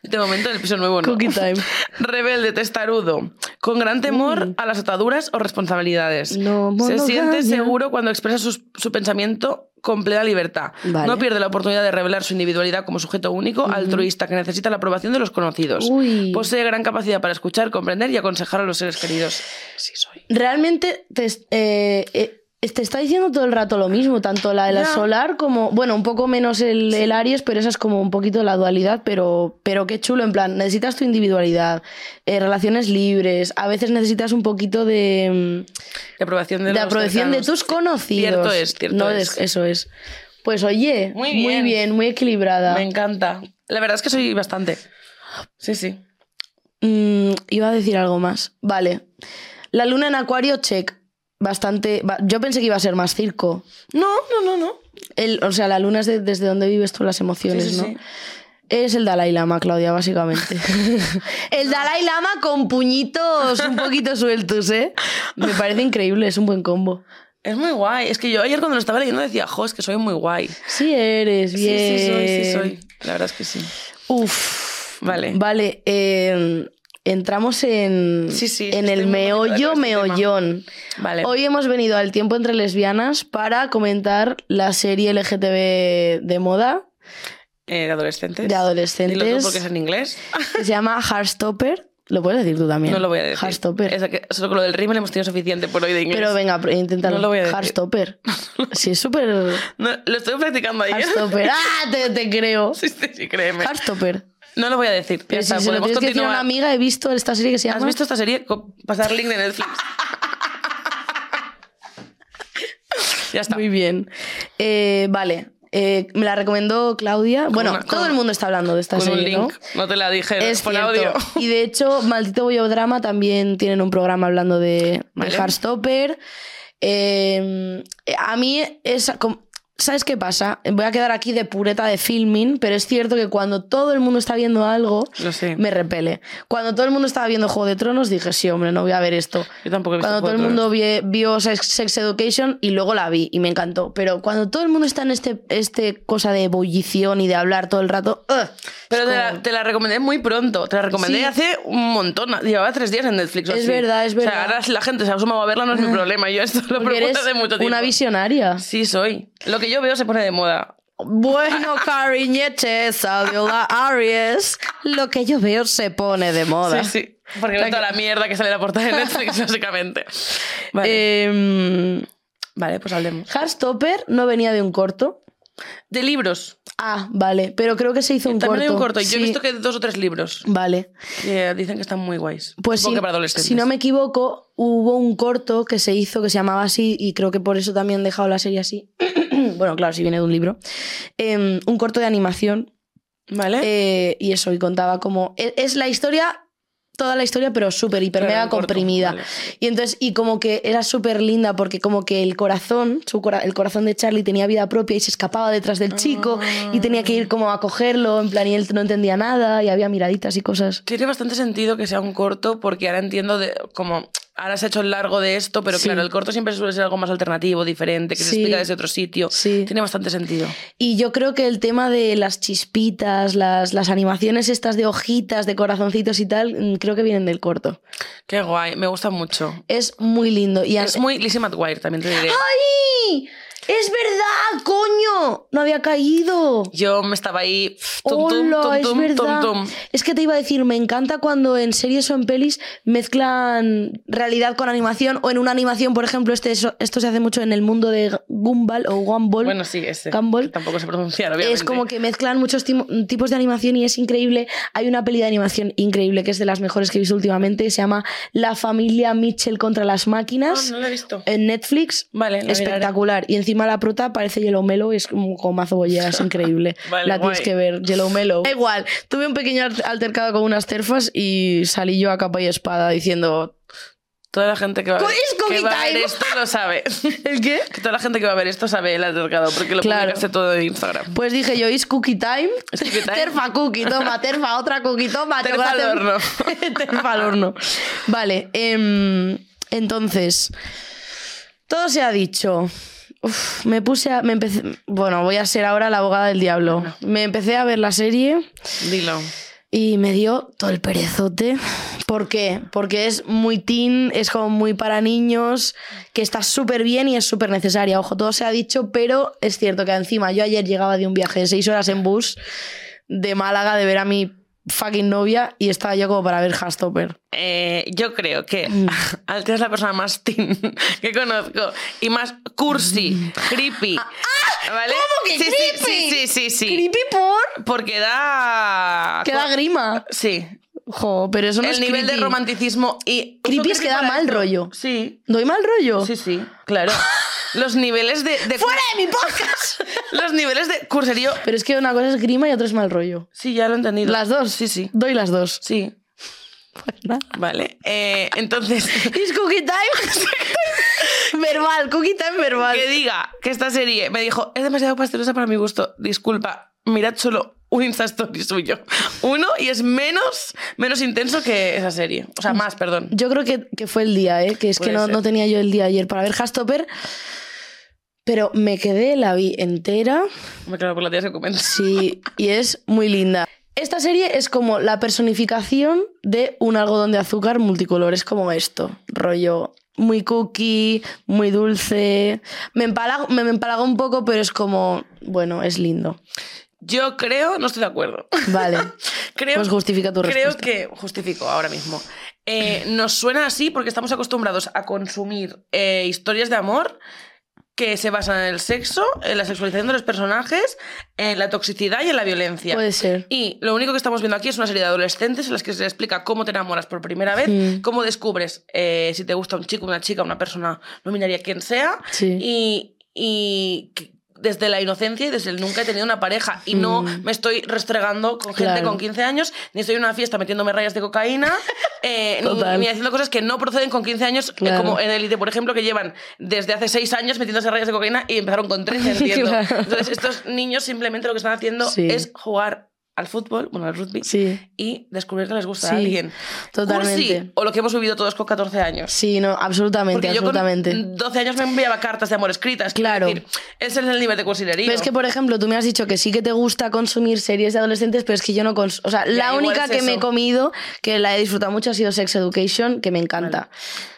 De momento en el piso nuevo no. Cookie time. Rebelde, testarudo, con gran temor a las ataduras o responsabilidades. No Se siente seguro cuando expresa su pensamiento con plena libertad. Vale. No pierde la oportunidad de revelar su individualidad como sujeto único, altruista, que necesita la aprobación de los conocidos. Uy. Posee gran capacidad para escuchar, comprender y aconsejar a los seres queridos. Sí, soy. Realmente te, eh, eh, te está diciendo todo el rato lo mismo, tanto la de la solar como, bueno, un poco menos el, el Aries, pero esa es como un poquito la dualidad, pero, pero qué chulo, en plan, necesitas tu individualidad, eh, relaciones libres, a veces necesitas un poquito de... De aprobación de, de los aprobación de tus conocidos. Cierto es, cierto No, es. Eso es. Pues oye, Muy bien, muy equilibrada. Me encanta. La verdad es que soy bastante. Sí, sí. Mm, iba a decir algo más. Vale. La luna en Acuario, check. Bastante. ba- Yo pensé que iba a ser más circo. No, no, no, no. El, o sea, la luna es de- desde donde vives tú las emociones, Sí, sí, ¿no? sí. Es el Dalai Lama, Claudia, básicamente. el Dalai Lama con puñitos un poquito sueltos, ¿eh? Me parece increíble, es un buen combo. Es muy guay. Es que yo ayer cuando lo estaba leyendo decía, jo, es que soy muy guay. Sí eres, bien. Sí, sí, soy, sí, soy. La verdad es que sí. Uf. Vale. Vale, eh, entramos en, Sí, sí, en el meollo tema. meollón. Vale. Hoy hemos venido al tiempo entre lesbianas para comentar la serie LGTB de moda Eh, de adolescentes. de Dilo adolescentes tú porque es en inglés. se llama Heartstopper. Lo puedes decir tú también. No lo voy a decir. Heartstopper. Es que solo con lo del rímel hemos tenido suficiente por hoy de inglés. Pero venga, inténtalo. No lo voy a decir. Heartstopper. Sí, es súper. No, lo estoy practicando ahí. Heartstopper. ¡Ah! Te, te creo. Sí, sí, sí, créeme. Heartstopper. No lo voy a decir. Pero si se lo tienes que decir a una amiga, he visto esta serie que se llama. ¿Has visto esta serie? Pasar link de Netflix. ya está. Muy bien. Eh, vale. Eh, me la recomendó Claudia. Bueno, una- todo el mundo está hablando de esta Con un serie, ¿no? link. ¿no? te la dije Es por cierto. audio. Y de hecho, Maldito Bollo Drama también tienen un programa hablando de, de Vale. Heartstopper. Eh, a mí, com- ¿sabes qué pasa? Voy a quedar aquí de pureta de filming, pero es cierto que cuando todo el mundo está viendo algo, Lo sé. me repele. Cuando todo el mundo estaba viendo Juego de Tronos, dije, sí, hombre, no voy a ver esto. Yo tampoco he visto Cuando todo el mundo vio Sex, Sex Education y luego la vi y me encantó. Pero cuando todo el mundo está en este, este cosa de ebullición y de hablar todo el rato. ugh, Pero te como- la, te la recomendé muy pronto. Te la recomendé Sí. hace un montón. Llevaba tres días en Netflix. o Es así. verdad, es O sea, verdad. ahora si la gente se ha sumado a verla no es mi problema. Yo esto lo eres hace mucho tiempo. una visionaria. Sí, soy. Lo que yo veo se pone de moda. Bueno, cariñete, salió la Aries. Lo que yo veo se pone de moda. Sí, sí. Porque veo toda que- la mierda que sale en la portada de Netflix, básicamente. Vale. Em, vale, pues hablemos. Heartstopper no venía de un corto. De libros. Ah, vale, pero creo que se hizo un También corto. hay un corto. Yo Sí, he visto que dos o tres libros. Vale. que dicen que están muy guays. Pues Supongo si, que si no me equivoco, hubo un corto que se hizo que se llamaba así y creo que por eso también han dejado la serie así. Bueno, claro, si viene de un libro. Em, un corto de animación ¿Vale? eh, y eso, y contaba como... e- Es la historia, toda la historia, pero súper, hiper, mega corto, comprimida. vale. Y entonces, y como que era súper linda porque como que el corazón, su cora- el corazón de Charlie tenía vida propia y se escapaba detrás del chico y tenía que ir como a cogerlo, en plan, y él no entendía nada y había miraditas y cosas. Tiene bastante sentido que sea un corto porque ahora entiendo de, como ahora se ha hecho el largo de esto, pero Sí. claro, el corto siempre suele ser algo más alternativo, diferente, que se explica desde otro sitio. Sí. Tiene bastante sentido. Y yo creo que el tema de las chispitas, las, las animaciones estas de hojitas, de corazoncitos y tal, mm, creo que vienen del corto. Qué guay, me gusta mucho. Es muy lindo. Y Es muy Lizzie McGuire, también te diré. ¡Ay! ¡Es verdad, coño! No había caído. Yo me estaba ahí tum, tum, Hola, tum, es tum, verdad. tum, tum. Es que te iba a decir, me encanta cuando en series o en pelis mezclan realidad con animación o en una animación, por ejemplo, este, esto se hace mucho en el mundo de Gumball o Gumball. Bueno, sí, ese. Gumball. Tampoco sé pronunciar, obviamente. Es como que mezclan muchos tipos de animación y es increíble. Hay una peli de animación increíble que es de las mejores que he visto últimamente. Se llama La familia Mitchell contra las máquinas no lo he visto. en Netflix. Vale, la miraré. Espectacular. Y encima la prota parece Yellow Mellow y es como con mazo bollera, es increíble. Vale, la tienes guay. que ver, Yellow Mellow. Da igual, tuve un pequeño al- altercado con unas terfas y salí yo a capa y espada diciendo... Toda la gente que va a ver, Es cookie que va a ver time. esto lo sabe. ¿El qué? que toda la gente que va a ver esto sabe el altercado, porque lo Claro. publicaste todo en Instagram. Pues dije yo, ¿is cookie time? Es cookie time. Terfa cookie, toma, terfa, otra cookie, toma. Terfa al horno. terfa al horno. Vale, em, entonces, todo se ha dicho. Uf, me puse a... Me empecé, bueno, voy a ser ahora la abogada del diablo. Me empecé a ver la serie Dilo. y me dio todo el perezote. ¿Por qué? Porque es muy teen, es como muy para niños, que está súper bien y es súper necesaria. Ojo, todo se ha dicho, pero es cierto que encima yo ayer llegaba de un viaje de seis horas en bus de Málaga de ver a mi fucking novia y estaba yo como para ver Hastopper. Eh, yo creo que Mm. Altea es la persona más teen que conozco y más cursi, creepy. ¿Vale? Ah, ¿cómo que sí, sí, creepy? sí, sí, sí, sí. ¿Creepy por? Porque da. Que da grima. Sí. Jo, pero eso no El es nivel de romanticismo y. Creepy es que da mal esto. rollo. Sí. ¿Doy mal rollo? Sí, sí, claro. Los niveles de. de ¡Fuera de mi podcast! Los niveles de curserío. pero es que una cosa es grima y otra es mal rollo. Sí, ya lo he entendido. ¿Las dos? Sí, sí. Doy las dos. Sí. Pues nada. Vale. Eh, entonces. ¿Es cookie time? verbal, cookie time verbal. que diga que esta serie me dijo es demasiado pastelosa para mi gusto. Disculpa, mirad solo un Insta Story suyo. Uno y es menos, menos intenso que esa serie. O sea, más, perdón. Yo creo que, que fue el día, ¿eh? que es que no, no tenía yo el día ayer para ver Hastopper. Pero me quedé, la vi entera. Me claro por la tía se comenta. Sí, y es muy linda. Esta serie es como la personificación de un algodón de azúcar multicolor. Es como esto, rollo muy cookie, muy dulce. Me empalago, me, me empalago un poco, pero es como, bueno, es lindo. Yo creo, no estoy de acuerdo. Vale, Creo, pues justifica tu creo respuesta. que, justifico ahora mismo, Eh, nos suena así porque estamos acostumbrados a consumir eh, historias de amor que se basan en el sexo, en la sexualización de los personajes, en la toxicidad y en la violencia. Puede ser. Y lo único que estamos viendo aquí es una serie de adolescentes en las que se explica cómo te enamoras por primera vez, cómo descubres eh, si te gusta un chico, una chica, una persona, no binaria, quien sea, Sí. y, y desde la inocencia y desde el nunca he tenido una pareja y no me estoy restregando con gente Claro. con 15 años, ni estoy en una fiesta metiéndome rayas de cocaína, eh, ni, haciendo cosas que no proceden con 15 años, eh, como en Elite, por ejemplo, que llevan desde hace 6 años metiéndose rayas de cocaína y empezaron con 13, entiendo. Claro. Entonces, estos niños simplemente lo que están haciendo Sí. es jugar al fútbol, bueno, al rugby, Sí, y descubrir que les gusta Sí, a alguien. totalmente. Cursi, o lo que hemos vivido todos con 14 años. sí, no, absolutamente, Porque yo absolutamente. con 12 años me enviaba cartas de amor escritas. Claro. decir, ese es el nivel de cursilería. Pero es que, por ejemplo, tú me has dicho que sí que te gusta consumir series de adolescentes, pero es que yo no consumo. O sea, la única es que me he comido, que la he disfrutado mucho, ha sido Sex Education, que me encanta.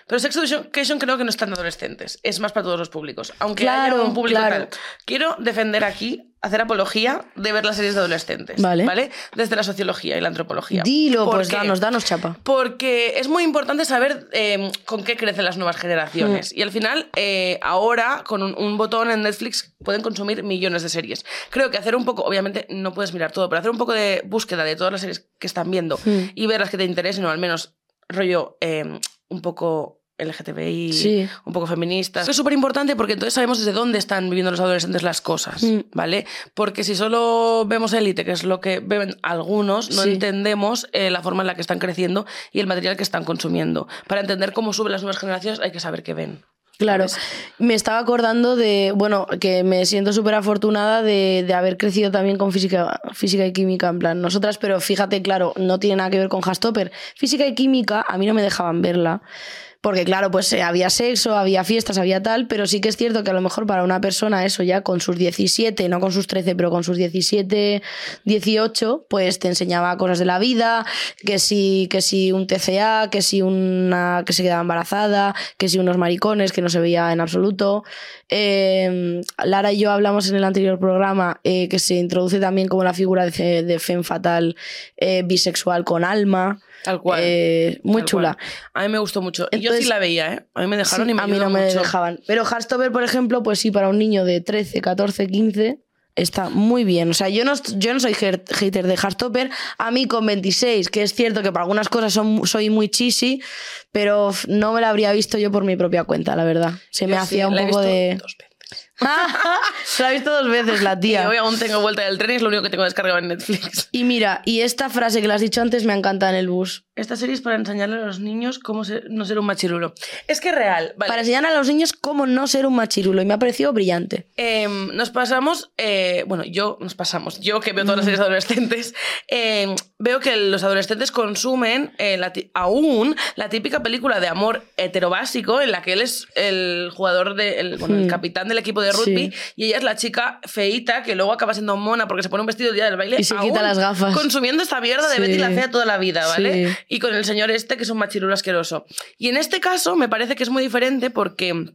Pero Sex Education creo que no es tan adolescentes. Es más para todos los públicos. Aunque Claro, haya un público claro. tal. Quiero defender aquí, hacer apología de ver las series de adolescentes. Vale. Desde la sociología y la antropología. Dilo, ¿Por pues qué? danos, danos chapa. Porque es muy importante saber eh, con qué crecen las nuevas Mm. generaciones. Y al final, eh, ahora, con un, un botón en Netflix, pueden consumir millones de series. Creo que hacer un poco, obviamente no puedes mirar todo, pero hacer un poco de búsqueda de todas las series que están viendo Mm. y ver las que te interesen, o al menos rollo eh, un poco LGTBI, Sí. un poco feministas. Es súper importante porque entonces sabemos desde dónde están viviendo los adolescentes las cosas, Mm. ¿vale? Porque si solo vemos élite, que es lo que ven algunos, no Sí. entendemos eh, la forma en la que están creciendo y el material que están consumiendo. Para entender cómo suben las nuevas generaciones hay que saber qué ven. Claro, me estaba acordando de, bueno, que me siento súper afortunada de, de haber crecido también con física, física y química, en plan, nosotras, pero fíjate, claro, no tiene nada que ver con Hastopper. Física y química, a mí no me dejaban verla. Porque claro, pues eh, había sexo, había fiestas, había tal, pero sí que es cierto que a lo mejor para una persona eso ya con sus 17, no con sus 13, pero con sus 17, 18, pues te enseñaba cosas de la vida, que si, que si un TCA, que si una que se quedaba embarazada, que si unos maricones que no se veía en absoluto. Eh, Lara y yo hablamos en el anterior programa eh, que se introduce también como la figura de, de femme fatal eh, bisexual con alma. Tal cual. Eh, muy Tal chula. cual. A mí me gustó mucho. y yo sí la veía, ¿eh? A mí me dejaron Sí, y me a mí no me mucho. dejaban. Pero Heartstopper, por ejemplo, pues sí, para un niño de 13, 14, 15, está muy bien. O sea, yo no, yo no soy hater de Heartstopper. A mí con 26, que es cierto que para algunas cosas son, soy muy cheesy, pero no me la habría visto yo por mi propia cuenta, la verdad. Se me sí, hacía un poco de... dos veces. Se la ha visto dos veces la Y tía. hoy aún tengo vuelta del tren y es lo único que tengo descargado en Netflix. Y mira, y esta frase que le has dicho antes me encanta en el bus. Esta serie es para enseñarle a los niños cómo ser- no ser un machirulo. Es que es real. Vale. Para enseñar a los niños cómo no ser un machirulo. Y me ha parecido brillante. Em, nos pasamos, eh, bueno, yo nos pasamos, yo que veo todas las series adolescentes, em, veo que los adolescentes consumen eh, la aún la típica película de amor heterobásico en la que él es el jugador, de, el, bueno, el Hmm. capitán del equipo de rugby Sí. y ella es la chica feíta que luego acaba siendo mona porque se pone un vestido el día del baile. Y se aún quita las gafas. Consumiendo esta mierda de Sí. Betty la fea toda la vida, ¿vale? Sí. Y con el señor este que es un machirulo asqueroso. Y en este caso me parece que es muy diferente porque...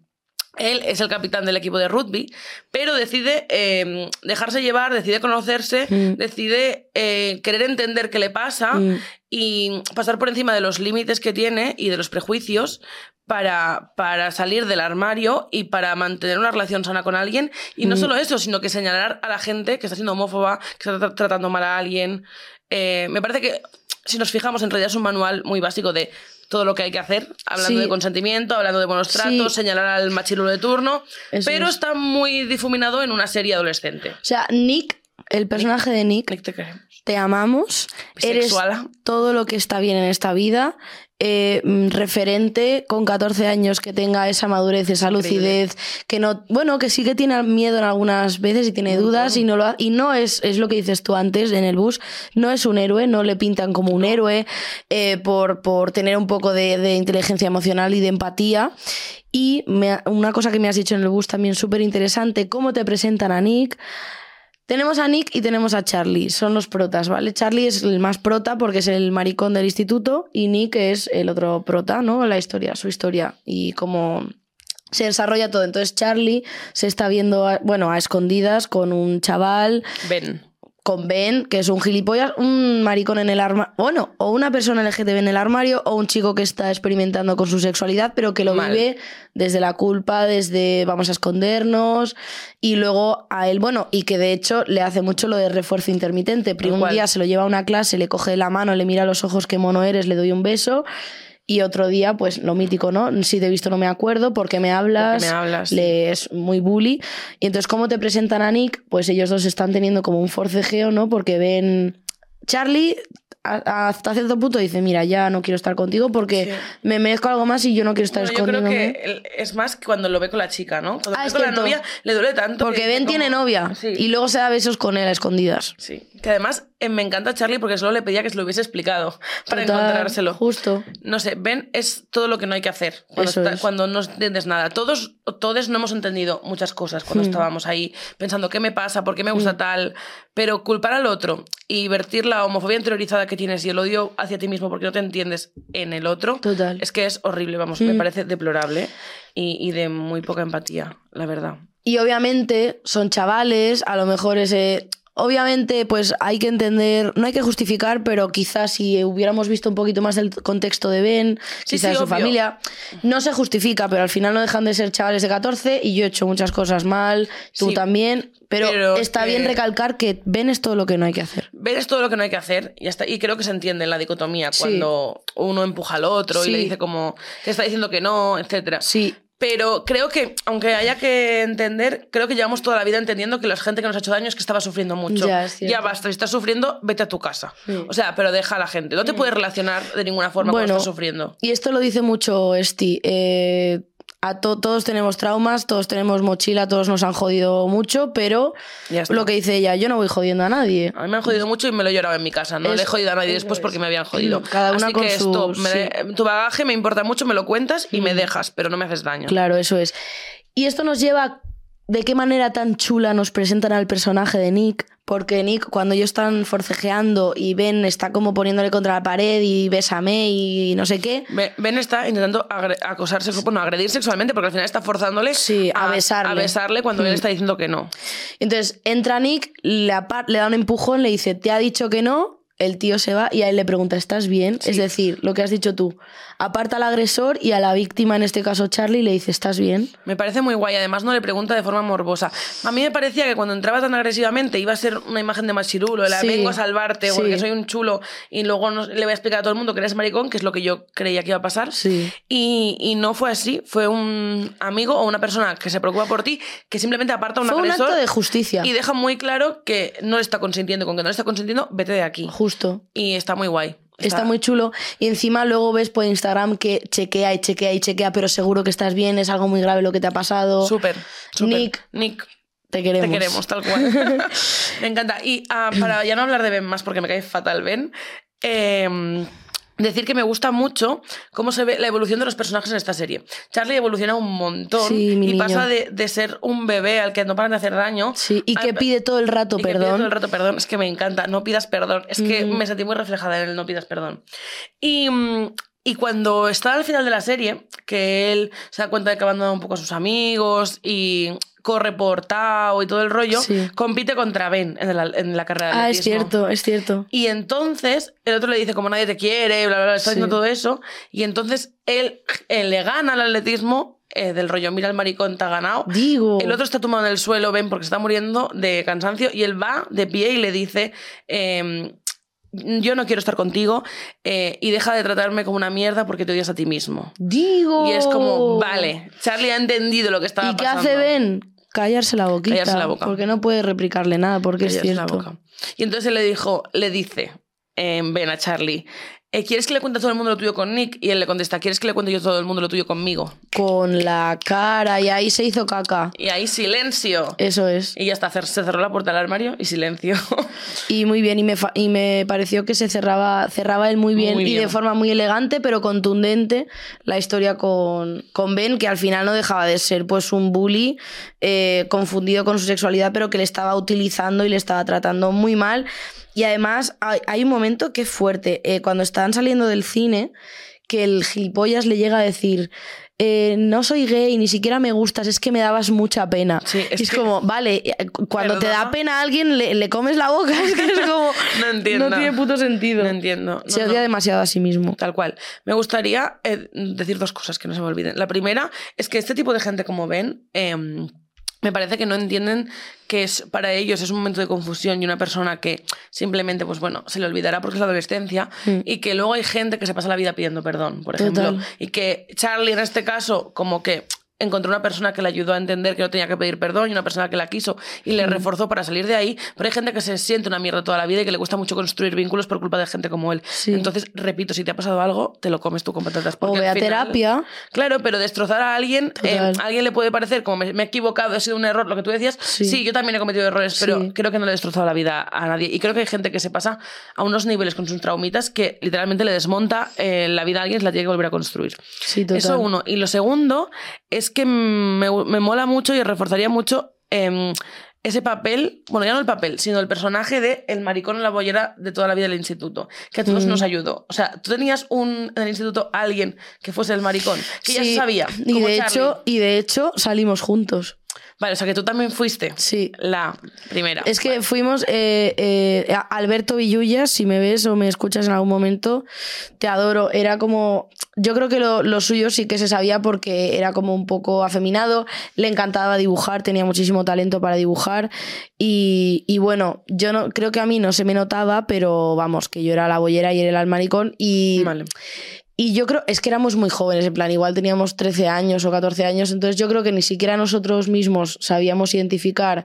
Él es el capitán del equipo de rugby, pero decide eh, dejarse llevar, decide conocerse, Mm. decide eh, querer entender qué le pasa Mm. y pasar por encima de los límites que tiene y de los prejuicios para, para salir del armario y para mantener una relación sana con alguien. Y no Mm. solo eso, sino que señalar a la gente que está siendo homófoba, que está tra- tratando mal a alguien. Eh, me parece que si nos fijamos, en realidad es un manual muy básico de todo lo que hay que hacer, hablando Sí. de consentimiento, hablando de buenos Sí. tratos, señalar al machirulo de turno, Eso pero es. está muy difuminado en una serie adolescente. O sea, Nick, el personaje de Nick, Nick, te queremos. te amamos. Eres todo lo que está bien en esta vida. eh, referente con 14 años que tenga esa madurez, esa Increíble. lucidez, que no, bueno, que sí que tiene miedo en algunas veces y tiene dudas y no lo ha- y no es, es lo que dices tú antes en el bus, no es un héroe, no le pintan como un héroe eh, por, por tener un poco de, de inteligencia emocional y de empatía. Y me una cosa que me has dicho en el bus también súper interesante, cómo te presentan a Nick. Tenemos a Nick y tenemos a Charlie, son los protas, ¿vale? Charlie es el más prota porque es el maricón del instituto y Nick es el otro prota, ¿no? La historia, su historia y cómo se desarrolla todo. Entonces Charlie se está viendo, a- bueno, a escondidas con un chaval, Ven. Con Ben, que es un gilipollas, un maricón en el armario, bueno, o una persona LGTB en el armario, o un chico que está experimentando con su sexualidad, pero que lo Mal. vive desde la culpa, desde vamos a escondernos, y luego a él, bueno, y que de hecho le hace mucho lo de refuerzo intermitente. Pero Tal un día se lo lleva a una clase, le coge la mano, le mira a los ojos, qué mono eres, le doy un beso. Y otro día, pues lo mítico, ¿no? Si te he visto no me acuerdo, porque me hablas? Porque me hablas, sí. Le es muy bully. Y entonces, ¿cómo te presentan a Nick? Pues ellos dos están teniendo como un forcejeo, ¿no? Porque ven... Charlie hasta cierto punto dice, mira, ya no quiero estar contigo porque Sí. me merezco algo más y yo no quiero estar Bueno, yo creo que es más que cuando lo ve con la chica, ¿no? Cuando Ah, ve es con la novia le duele tanto. Porque que Ben tiene novia Sí. y luego se da besos con él a escondidas. Sí. Que además eh, me encanta Charlie porque solo le pedía que se lo hubiese explicado para Total, encontrárselo. Justo. No sé, Ben es todo lo que no hay que hacer cuando, está- no entiendes nada. Todos, todos no hemos entendido muchas cosas cuando Hmm. estábamos ahí pensando qué me pasa, por qué me gusta tal, pero culpar al otro y vertir la homofobia interiorizada que tienes y el odio hacia ti mismo porque no te entiendes en el otro, Total. es que es horrible, vamos, me Hmm. parece deplorable y, y de muy poca empatía, la verdad. Y obviamente son chavales, a lo mejor ese... Obviamente, pues hay que entender, no hay que justificar, pero quizás si hubiéramos visto un poquito más el contexto de Ben, Sí, quizás sí, de su obvio. familia, no se justifica, pero al final no dejan de ser chavales de 14 y yo he hecho muchas cosas mal, tú Sí. también, pero, Pero está que- bien recalcar que Ben es todo lo que no hay que hacer. Ver es todo lo que no hay que hacer y, hasta, y creo que se entiende en la dicotomía cuando uno empuja al otro y le dice como que está diciendo que no, etcétera. Sí, Pero creo que, aunque haya que entender, creo que llevamos toda la vida entendiendo que la gente que nos ha hecho daño es que estaba sufriendo mucho. Ya, cierto. basta, si estás sufriendo, vete a tu casa. Sí. O sea, pero deja a la gente. No te puedes relacionar de ninguna forma Bueno, cuando estás sufriendo. Y esto lo dice mucho Esti. eh, a to- todos tenemos traumas, todos tenemos mochila, todos nos han jodido mucho, pero lo que dice ella, yo no voy jodiendo a nadie. A mí me han jodido mucho y me lo he llorado en mi casa. No le he jodido a nadie después es. porque me habían jodido. Cada una Así con que esto, sus- me- tu bagaje me importa mucho, me lo cuentas y me dejas, pero no me haces daño. Claro, eso es. Y esto nos lleva a de qué manera tan chula nos presentan al personaje de Nick, porque Nick cuando ellos están forcejeando y Ben está como poniéndole contra la pared y bésame y no sé qué. Be- Ben está intentando acosarse, bueno, agredir sexualmente porque al final está forzándole Sí, a besarle. a besarle cuando él Mm. está diciendo que no. Entonces entra Nick, le, da un empujón, le dice, te ha dicho que no, el tío se va y a él le pregunta, ¿estás bien? Sí. Es decir, lo que has dicho tú, aparta al agresor y a la víctima, en este caso Charlie, le dice, ¿estás bien? Me parece muy guay. Además, no le pregunta de forma morbosa. A mí me parecía que cuando entraba tan agresivamente iba a ser una imagen de machirulo, la Sí. vengo a salvarte, Sí. porque soy un chulo, y luego no- le voy a explicar a todo el mundo que eres maricón, que es lo que yo creía que iba a pasar. Sí. Y, y no fue así. Fue un amigo o una persona que se preocupa por ti, que simplemente aparta a un Fue un agresor acto de justicia. y deja muy claro que no le está consintiendo. Con que no le está consintiendo, vete de aquí. Justo. Y está muy guay. Está muy chulo. Y encima luego ves por Instagram que chequea y chequea y chequea, pero seguro que estás bien, es algo muy grave lo que te ha pasado. Súper. Nick, Nick, te queremos. te queremos, tal cual. me encanta. Y ah, para ya no hablar de Ben más, porque me cae fatal Ben, eh, decir que me gusta mucho cómo se ve la evolución de los personajes en esta serie. Charlie evoluciona un montón Sí, y niño. pasa de, de ser un bebé al que no paran de hacer daño. Sí, y que pide todo el rato y que pide perdón. todo el rato perdón. Es que me encanta. No pidas perdón. Es que Mm. me sentí muy reflejada en el no pidas perdón. Y, mm, y cuando está al final de la serie, que él se da cuenta de que ha abandonado un poco a sus amigos y corre por Tao y todo el rollo, Sí. compite contra Ben en la, en la carrera de Ah, es cierto, es cierto. Y entonces el otro le dice como nadie te quiere, bla, bla, bla, está Sí. haciendo todo eso. Y entonces él, él le gana al atletismo eh, del rollo, mira el maricón, te ha ganado. Digo. El otro está tumbado en el suelo, ven, porque está muriendo de cansancio, y él va de pie y le dice, em, yo no quiero estar contigo eh, y deja de tratarme como una mierda porque te odias a ti mismo. Digo. Y es como, vale, Charlie ha entendido lo que estaba ¿Y qué pasando. hace Ben? Callarse la boquita. Callarse la boca. Porque no puede replicarle nada, porque es Callarse la cierto. boca. Y entonces le dijo, le dice, em, ven a Charlie, eh, ¿quieres que le cuente a todo el mundo lo tuyo con Nick? Y él le contesta, ¿quieres que le cuente yo a todo el mundo lo tuyo conmigo? Con la cara, y ahí se hizo caca. Y ahí silencio. Eso es. Y ya está, se cerró la puerta del armario y silencio. Y muy bien, y me, y me pareció que se cerraba, cerraba él muy bien, Muy y de forma muy elegante, pero contundente, la historia con, con Ben, que al final no dejaba de ser pues un bully eh, confundido con su sexualidad, pero que le estaba utilizando y le estaba tratando muy mal. Y además hay, hay un momento que es fuerte, eh, cuando están saliendo del cine, que el gilipollas le llega a decir... eh, no soy gay, ni siquiera me gustas, es que me dabas mucha pena. Sí, es Y es que- como, vale, eh, cuando te da pena a alguien, le, le comes la boca, es que es como... No entiendo. No tiene puto sentido. No entiendo. No, Se no. odia demasiado a sí mismo. Tal cual. Me gustaría eh, decir dos cosas que no se me olviden. La primera es que este tipo de gente como ven, em, me parece que no entienden que es para ellos es un momento de confusión y una persona que simplemente, pues bueno, se le olvidará porque es la adolescencia Mm. y que luego hay gente que se pasa la vida pidiendo perdón, por ejemplo. Total. Y que Charlie en este caso como que encontró una persona que le ayudó a entender que no tenía que pedir perdón y una persona que la quiso y le reforzó para salir de ahí, pero hay gente que se siente una mierda toda la vida y que le cuesta mucho construir vínculos por culpa de gente como él. Sí. Entonces, repito, si te ha pasado algo, te lo comes tú con patatas. O ve a terapia. Claro, pero destrozar a alguien, eh, a alguien le puede parecer como me, me he equivocado, ha sido un error, lo que tú decías. Sí. Sí, yo también he cometido errores, pero Sí. creo que no le he destrozado la vida a nadie. Y creo que hay gente que se pasa a unos niveles con sus traumitas que literalmente le desmonta eh, la vida a alguien y se la tiene que volver a construir. Sí, total. Eso uno. Y lo segundo es que me, me mola mucho y reforzaría mucho em, ese papel, bueno, ya no el papel, sino el personaje de el maricón en la bollera de toda la vida del instituto, que a todos Mm. nos ayudó. O sea, tú tenías un, en el instituto alguien que fuese el maricón, que ya se Sí, sabía. Y de, Charlie. hecho, y de hecho salimos juntos. Vale, o sea, que tú también fuiste Sí. la primera. Es que fuimos, eh, eh, Alberto Villullas, si me ves o me escuchas en algún momento, te adoro. Era como, yo creo que lo, lo suyo sí que se sabía porque era como un poco afeminado, le encantaba dibujar, tenía muchísimo talento para dibujar y, y bueno, yo no creo que a mí no se me notaba, pero vamos, que yo era la bollera y él era el maricón y... Vale. Y yo creo, es que éramos muy jóvenes, en plan, igual teníamos 13 años o 14 años, entonces yo creo que ni siquiera nosotros mismos sabíamos identificar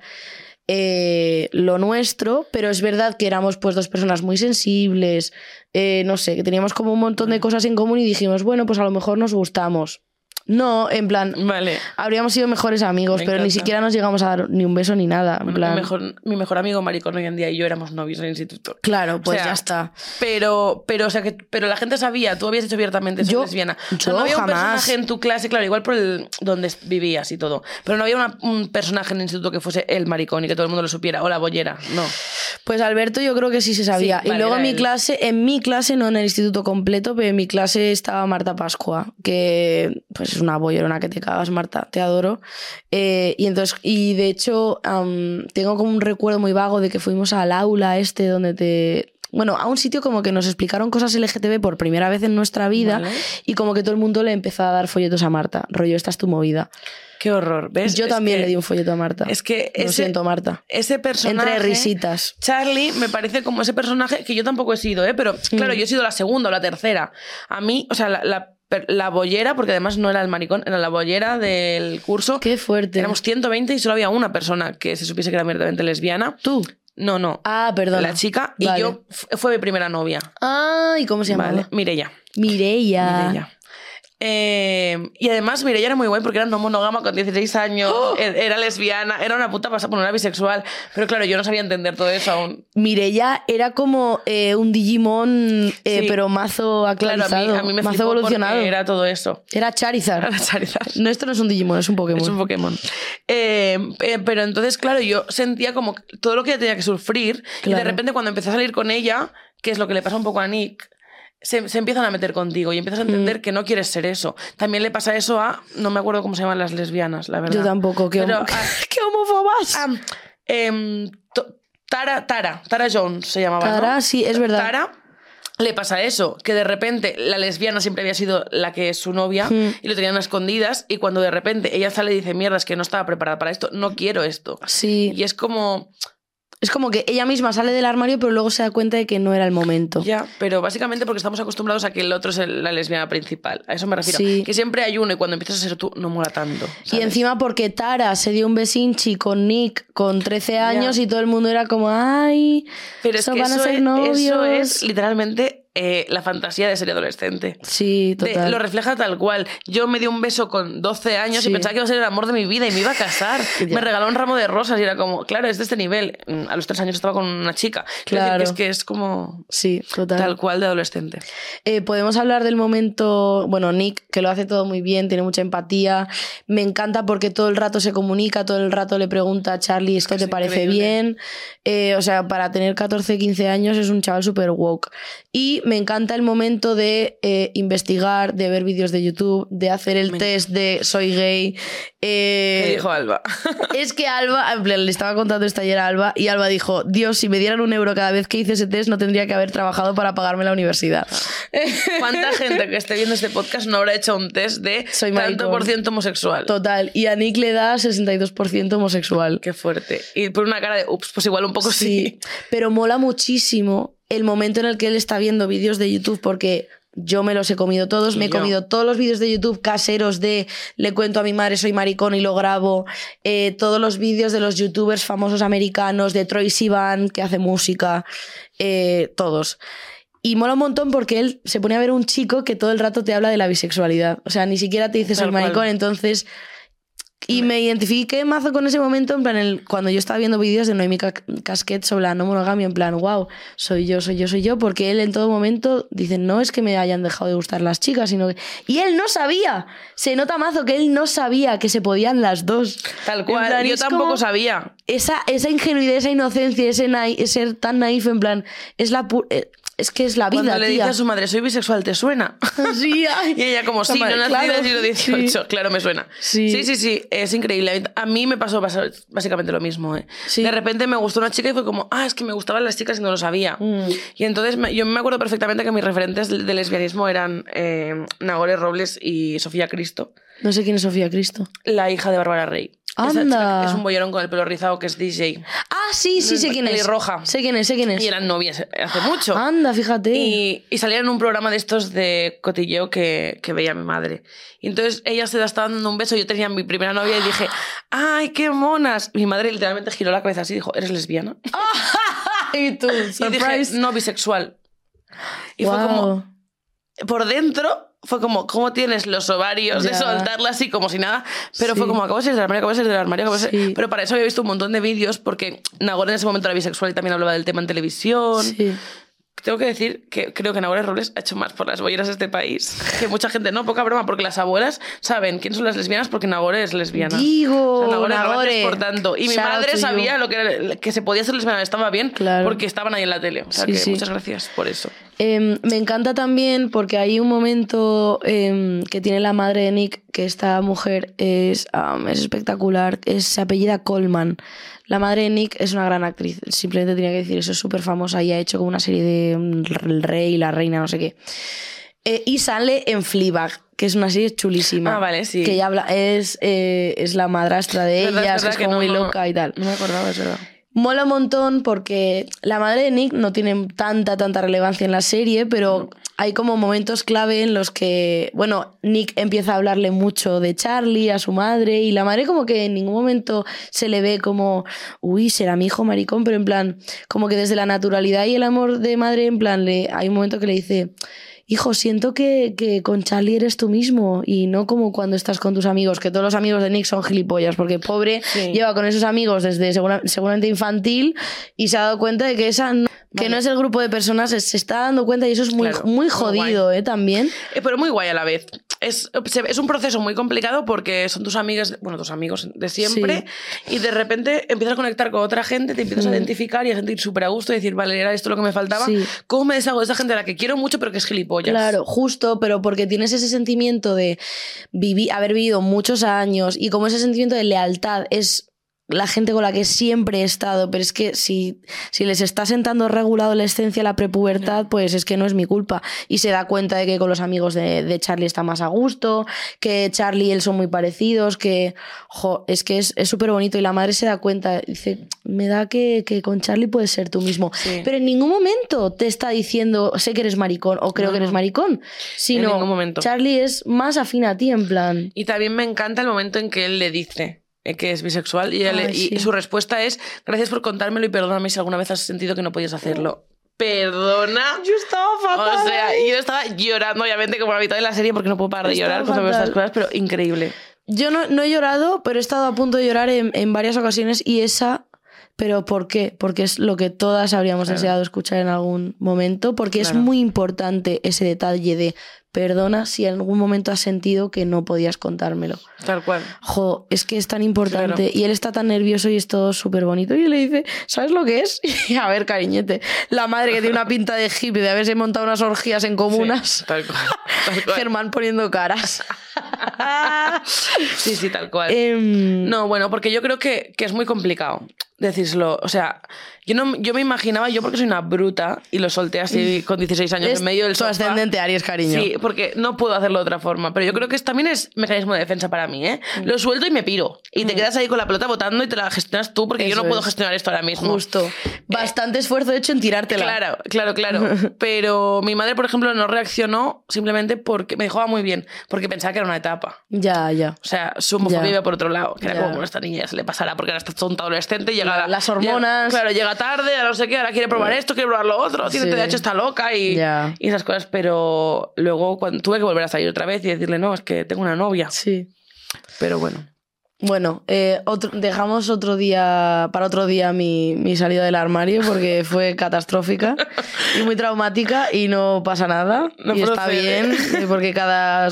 eh, lo nuestro, pero es verdad que éramos pues dos personas muy sensibles, eh, no sé, que teníamos como un montón de cosas en común y dijimos, bueno, pues a lo mejor nos gustamos. No, en plan, Vale. habríamos sido mejores amigos, Me pero ni siquiera nos llegamos a dar ni un beso ni nada. En Bueno, plan, mi, mejor, mi mejor amigo maricón hoy en día y yo éramos novios en el instituto. Claro, pues O sea, ya está. Pero, pero, o sea, que, pero la gente sabía, tú habías dicho abiertamente, Yo- lesbiana. O sea, yo no había jamás. un personaje en tu clase, claro, igual por el donde vivías y todo. Pero no había una- un personaje en el instituto que fuese el maricón y que todo el mundo lo supiera, o la bollera, no. Pues Alberto yo creo que sí se sabía. Sí, y vale, luego en mi él. clase, en mi clase, no en el instituto completo, pero en mi clase estaba Marta Pascua, que pues es una que te cagas, Marta, te adoro. Eh, y entonces, y de hecho, tengo como un recuerdo muy vago de que fuimos al aula este donde te. Bueno, a un sitio como que nos explicaron cosas LGTB por primera vez en nuestra vida Vale. y como que todo el mundo le empezó a dar folletos a Marta. Rollo, esta es tu movida. Qué horror, ¿ves? Yo Es también que- le di un folleto a Marta. Es que Lo ese, siento, Marta. ese personaje... Entre risitas. Charlie me parece como ese personaje que yo tampoco he sido, ¿eh? Pero claro, Mm. yo he sido la segunda o la tercera. A mí, o sea, la, la, per- la bollera, porque además no era el maricón, era la bollera del curso. Qué fuerte. Éramos 120 y solo había una persona que se supiese que era abiertamente lesbiana. ¿Tú? No, no. Ah, perdón. la chica Vale. y yo fue mi primera novia. Ah, ¿y cómo se llamaba? Vale, Mireia. Mireia. Mireia. Eh, y además Mireia era muy guay porque era no monógama con 16 años, ¡Oh! e- era lesbiana, era una puta pasada, bueno, era bisexual, pero claro, yo no sabía entender todo eso aún. Mireia era como eh, un Digimon, eh, Sí. pero mazo Claro, a mí, a mí me mazo evolucionado. era todo eso. Era Charizard. Era Charizard. No, esto no es un Digimon, es un Pokémon. Es un Pokémon. Eh, eh, pero entonces, claro, yo sentía como todo lo que ella tenía que sufrir. Y de repente, cuando empecé a salir con ella, que es lo que le pasa un poco a Nick, se, se empiezan a meter contigo y empiezas a entender Mm. que no quieres ser eso. También le pasa eso a. No me acuerdo cómo se llaman las lesbianas, la verdad. Yo tampoco, qué, Pero, ah, qué homófobas. ah, em, Tara, Tara, Tara Jones se llamaba. ¿no? Tara, sí, es verdad. Tara le pasa eso, que de repente la lesbiana siempre había sido la que es su novia Hmm. y lo tenían a escondidas y cuando de repente ella sale y dice, mierda, es que no estaba preparada para esto, no quiero esto. Sí. Y es como, Es como que ella misma sale del armario, pero luego se da cuenta de que no era el momento. ya, pero básicamente porque estamos acostumbrados a que el otro es la lesbiana principal. A eso me refiero. Sí. Que siempre hay uno y cuando empiezas a ser tú no mola tanto. Y encima porque Tara se dio un besinchi con Nick con 13 años y todo el mundo era como, ay, pero es eso que van a ser es, novios. eso es literalmente eh, la fantasía de ser adolescente. Sí, De- total. lo refleja tal cual. Yo me di un beso con 12 años Sí. y pensaba que iba a ser el amor de mi vida y me iba a casar. Me regaló un ramo de rosas y era como, claro, es de este nivel. A los tres años estaba con una chica. Decir Claro. que es que es como Sí, total. tal cual de adolescente. Eh, podemos hablar del momento, bueno, Nick, que lo hace todo muy bien, tiene mucha empatía. Me encanta porque todo el rato se comunica, todo el rato le pregunta a Charlie, ¿esto te parece increíble. bien? Eh, o sea, para tener 14, 15 años es un chaval súper woke. Y Y me encanta el momento de eh, investigar, de ver vídeos de YouTube, de hacer el test de soy gay. Eh, ¿Qué dijo Alba? es que Alba, en plan, le estaba contando esto ayer a Alba, y Alba dijo, Dios, si me dieran un euro cada vez que hice ese test, no tendría que haber trabajado para pagarme la universidad. ¿Cuánta gente que esté viendo este podcast no habrá hecho un test de Soy tanto por ciento homosexual? Total. Y a Nick le da 62% homosexual. Qué fuerte. Y por una cara de, ups, pues igual un poco sí. Pero mola muchísimo el momento en el que él está viendo vídeos de YouTube porque yo me los he comido todos, me he comido todos los vídeos de YouTube caseros de le cuento a mi madre soy maricón y lo grabo, eh, todos los vídeos de los youtubers famosos americanos, de Troy Sivan que hace música, eh, todos. Y mola un montón porque él se pone a ver un chico que todo el rato te habla de la bisexualidad. O sea, ni siquiera te dice soy maricón, entonces... Y me identifiqué mazo con ese momento, en plan, el, cuando yo estaba viendo vídeos de Noemi Ca- Casquet sobre la no monogamia, en plan, wow, soy yo, soy yo, soy yo, porque él en todo momento dice, no es que me hayan dejado de gustar las chicas, sino que... Y él no sabía, se nota mazo que él no sabía que se podían las dos. Tal cual. plan, Yo tampoco sabía. Esa, esa ingenuidad, esa inocencia, ese, ese ser tan naif, en plan, es la pu- eh, es que es la vida, Cuando le dice tía. a su madre, soy bisexual, ¿te suena? Sí, ay. Y ella como, sí, no nací claro, en el siglo XVIII. sí. Claro, me suena. Sí. sí, sí, sí, es increíble. A mí- me pasó básicamente lo mismo. ¿eh? Sí. De repente me gustó una chica y fue como, ah, es que me gustaban las chicas y no lo sabía. Mm. Y entonces yo me acuerdo perfectamente que mis referentes de, de lesbianismo eran eh, Nagore Robles y Sofía Cristo, No sé quién es Sofía Cristo. la hija de Bárbara Rey. Esa Anda. chica es un bollerón con el pelo rizado que es DJ. Ah, sí, sí, sé quién es. Pelirroja. Sé quién es, sé quién es. Y eran novias hace mucho. Anda, fíjate. Y, y salían en un programa de estos de cotilleo que, que veía mi madre. Y entonces ella se la estaba dando un beso. Yo tenía mi primera novia y dije, ¡ay, qué monas! Mi madre literalmente giró la cabeza así y dijo, ¿eres lesbiana? y tú, Y dije, surprise. no, bisexual. Y fue Guau. como, por dentro, fue como, ¿cómo tienes los ovarios de soltarla así como si nada? Pero Sí. fue como, acabo de salir del armario, acabo de salir del armario, acabo de salir-". Sí. Pero para eso había visto un montón de vídeos porque Nagore en ese momento era bisexual y también hablaba del tema en televisión. Sí. Tengo que decir que creo que Nagore Robles ha hecho más por las bolleras de este país que mucha gente. No, poca broma, porque las abuelas saben quién son las lesbianas porque Nagore es lesbiana. Digo, O sea, Nagore, Nagore. por tanto. Y mi Shout out madre sabía lo que, era- que se podía ser lesbiana, estaba bien, Claro. porque estaban ahí en la tele. O sea Sí, que sí. muchas gracias por eso. Em, me encanta también porque hay un momento em, que tiene la madre de Nick, que esta mujer es, am, es espectacular, es, se apellida Coleman. La madre de Nick es una gran actriz, simplemente tenía que decir eso, es súper famosa y ha hecho como una serie de mm, El Rey, La Reina, no sé qué. Eh, y sale en Fleabag, que es una serie chulísima. Ah, vale, sí. Que ella habla, es, eh, es la madrastra de Verdad, ella, es que verdad es como no- muy loca y tal. No me acordaba, es verdad. Mola un montón porque la madre de Nick no tiene tanta, tanta relevancia en la serie, pero hay como momentos clave en los que, bueno, Nick empieza a hablarle mucho de Charlie, a su madre, y la madre como que en ningún momento se le ve como, uy, será mi hijo maricón, pero en plan, como que desde la naturalidad y el amor de madre, en plan, le, hay un momento que le dice, hijo, siento que, que con Charlie eres tú mismo y no como cuando estás con tus amigos, que todos los amigos de Nick son gilipollas, porque pobre Sí. lleva con esos amigos desde segura- seguramente infantil y se ha dado cuenta de que esa no, que Vale. no es el grupo de personas, se está dando cuenta y eso es muy, Claro, muy muy jodido, ¿eh? También. Eh, pero muy guay a la vez. Es, es un proceso muy complicado porque son tus amigas, bueno, tus amigos de siempre, y de repente empiezas a conectar con otra gente, te empiezas a Mm. identificar y a sentir súper a gusto y decir, vale, era esto lo que me faltaba. Sí. ¿Cómo me deshago de esa gente a la que quiero mucho pero que es gilipollas? Claro, justo, pero porque tienes ese sentimiento de vivi- haber vivido muchos años y como ese sentimiento de lealtad es la gente con la que siempre he estado, pero es que si, si les está sentando regular adolescencia, la prepubertad, pues es que no es mi culpa. Y se da cuenta de que con los amigos de, de Charlie está más a gusto, que Charlie y él son muy parecidos, que jo, es que es súper bonito y la madre se da cuenta, dice, me da que, que con Charlie puedes ser tú mismo. Sí. Pero en ningún momento te está diciendo, sé que eres maricón o creo No, que eres maricón, sino ningún momento. Charlie es más afín a ti en plan. Y también me encanta el momento en que él le dice que es bisexual y, ella le- Ay, y sí. su respuesta es gracias por contármelo y perdóname si alguna vez has sentido que no podías hacerlo. Perdona. Yo estaba O sea, yo estaba llorando, obviamente, como la mitad de la serie, porque no puedo parar de llorar cuando veo estas fatal. cosas, pero increíble. Yo no, no he llorado, pero he estado a punto de llorar en, en varias ocasiones y esa Pero ¿por qué? Porque es lo que todas habríamos Claro. deseado escuchar en algún momento, porque es muy importante ese detalle de perdona si en algún momento has sentido que no podías contármelo. Tal cual. Jo, es que es tan importante. Claro. Y él está tan nervioso y es todo súper bonito. Y le dice, ¿sabes lo que es? Y a ver, cariñete, la madre que tiene una pinta de hippie de haberse montado unas orgías en comunas. Sí, tal cual. Tal cual. Germán poniendo caras. Sí, sí, tal cual. Em, No, bueno, porque yo creo que, que es muy complicado decírselo. O sea, yo, no, yo me imaginaba, yo porque soy una bruta y lo solté así con 16 años en medio del sofá. ascendente Aries, cariño. Sí, porque no puedo hacerlo de otra forma. Pero yo creo que es, también es mecanismo de defensa para mí, ¿eh? Mm. Lo suelto y me piro. Y te quedas ahí con la pelota botando y te la gestionas tú porque yo no puedo es. gestionar esto ahora mismo. Justo. Bastante esfuerzo hecho en tirártela. Claro, claro, claro. Pero mi madre, por ejemplo, no reaccionó simplemente porque me dijo "Ah, muy bien, porque pensaba que era una etapa. Ya, ya. O sea, su homofobia iba por otro lado, que era como "Bueno, esta niña ya se le pasará porque ahora está tonta adolescente, llega La- las hormonas. llega- claro, llega tarde, ahora no sé qué, ahora quiere probar esto, quiere probar lo otro, tiene Sí. TDAH, está loca y, Ya. y esas cosas. Pero luego cuando, tuve que volver a salir otra vez y decirle, no, es que tengo una novia. Sí. Pero bueno. Bueno, eh, otro- dejamos otro día, para otro día mi, mi salida del armario porque fue catastrófica y muy traumática y no pasa nada. No y está bien eh, porque cada,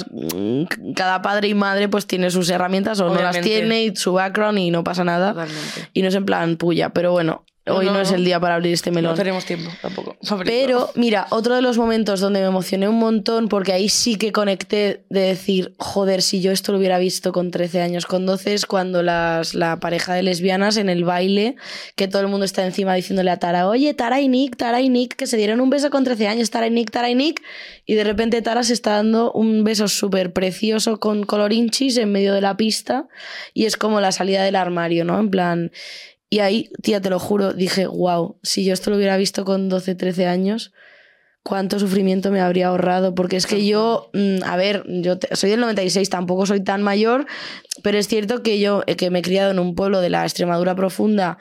cada padre y madre pues tiene sus herramientas o no las Obviamente. tiene y su background y no pasa nada. Totalmente. Y no es en plan puya, pero bueno, No, hoy no, no. es el día para abrir este melón. No tenemos tiempo tampoco. Pero mira, otro de los momentos donde me emocioné un montón, porque ahí sí que conecté de decir, joder, si yo esto lo hubiera visto con 13 años, con 12 es cuando las, la pareja de lesbianas en el baile, que todo el mundo está encima diciéndole a Tara, oye, Tara y Nick, Tara y Nick, que se dieron un beso con 13 años, Tara y Nick, Tara y Nick, y de repente Tara se está dando un beso súper precioso con colorinchis en medio de la pista, y es como la salida del armario, ¿no? En plan... Y ahí, tía, te lo juro, dije, wow, si yo esto lo hubiera visto con 12, 13 años, cuánto sufrimiento me habría ahorrado. Porque es que yo, mm, a ver, yo soy del 96, tampoco soy tan mayor, pero es cierto que yo, eh, que me he criado en un pueblo de la Extremadura profunda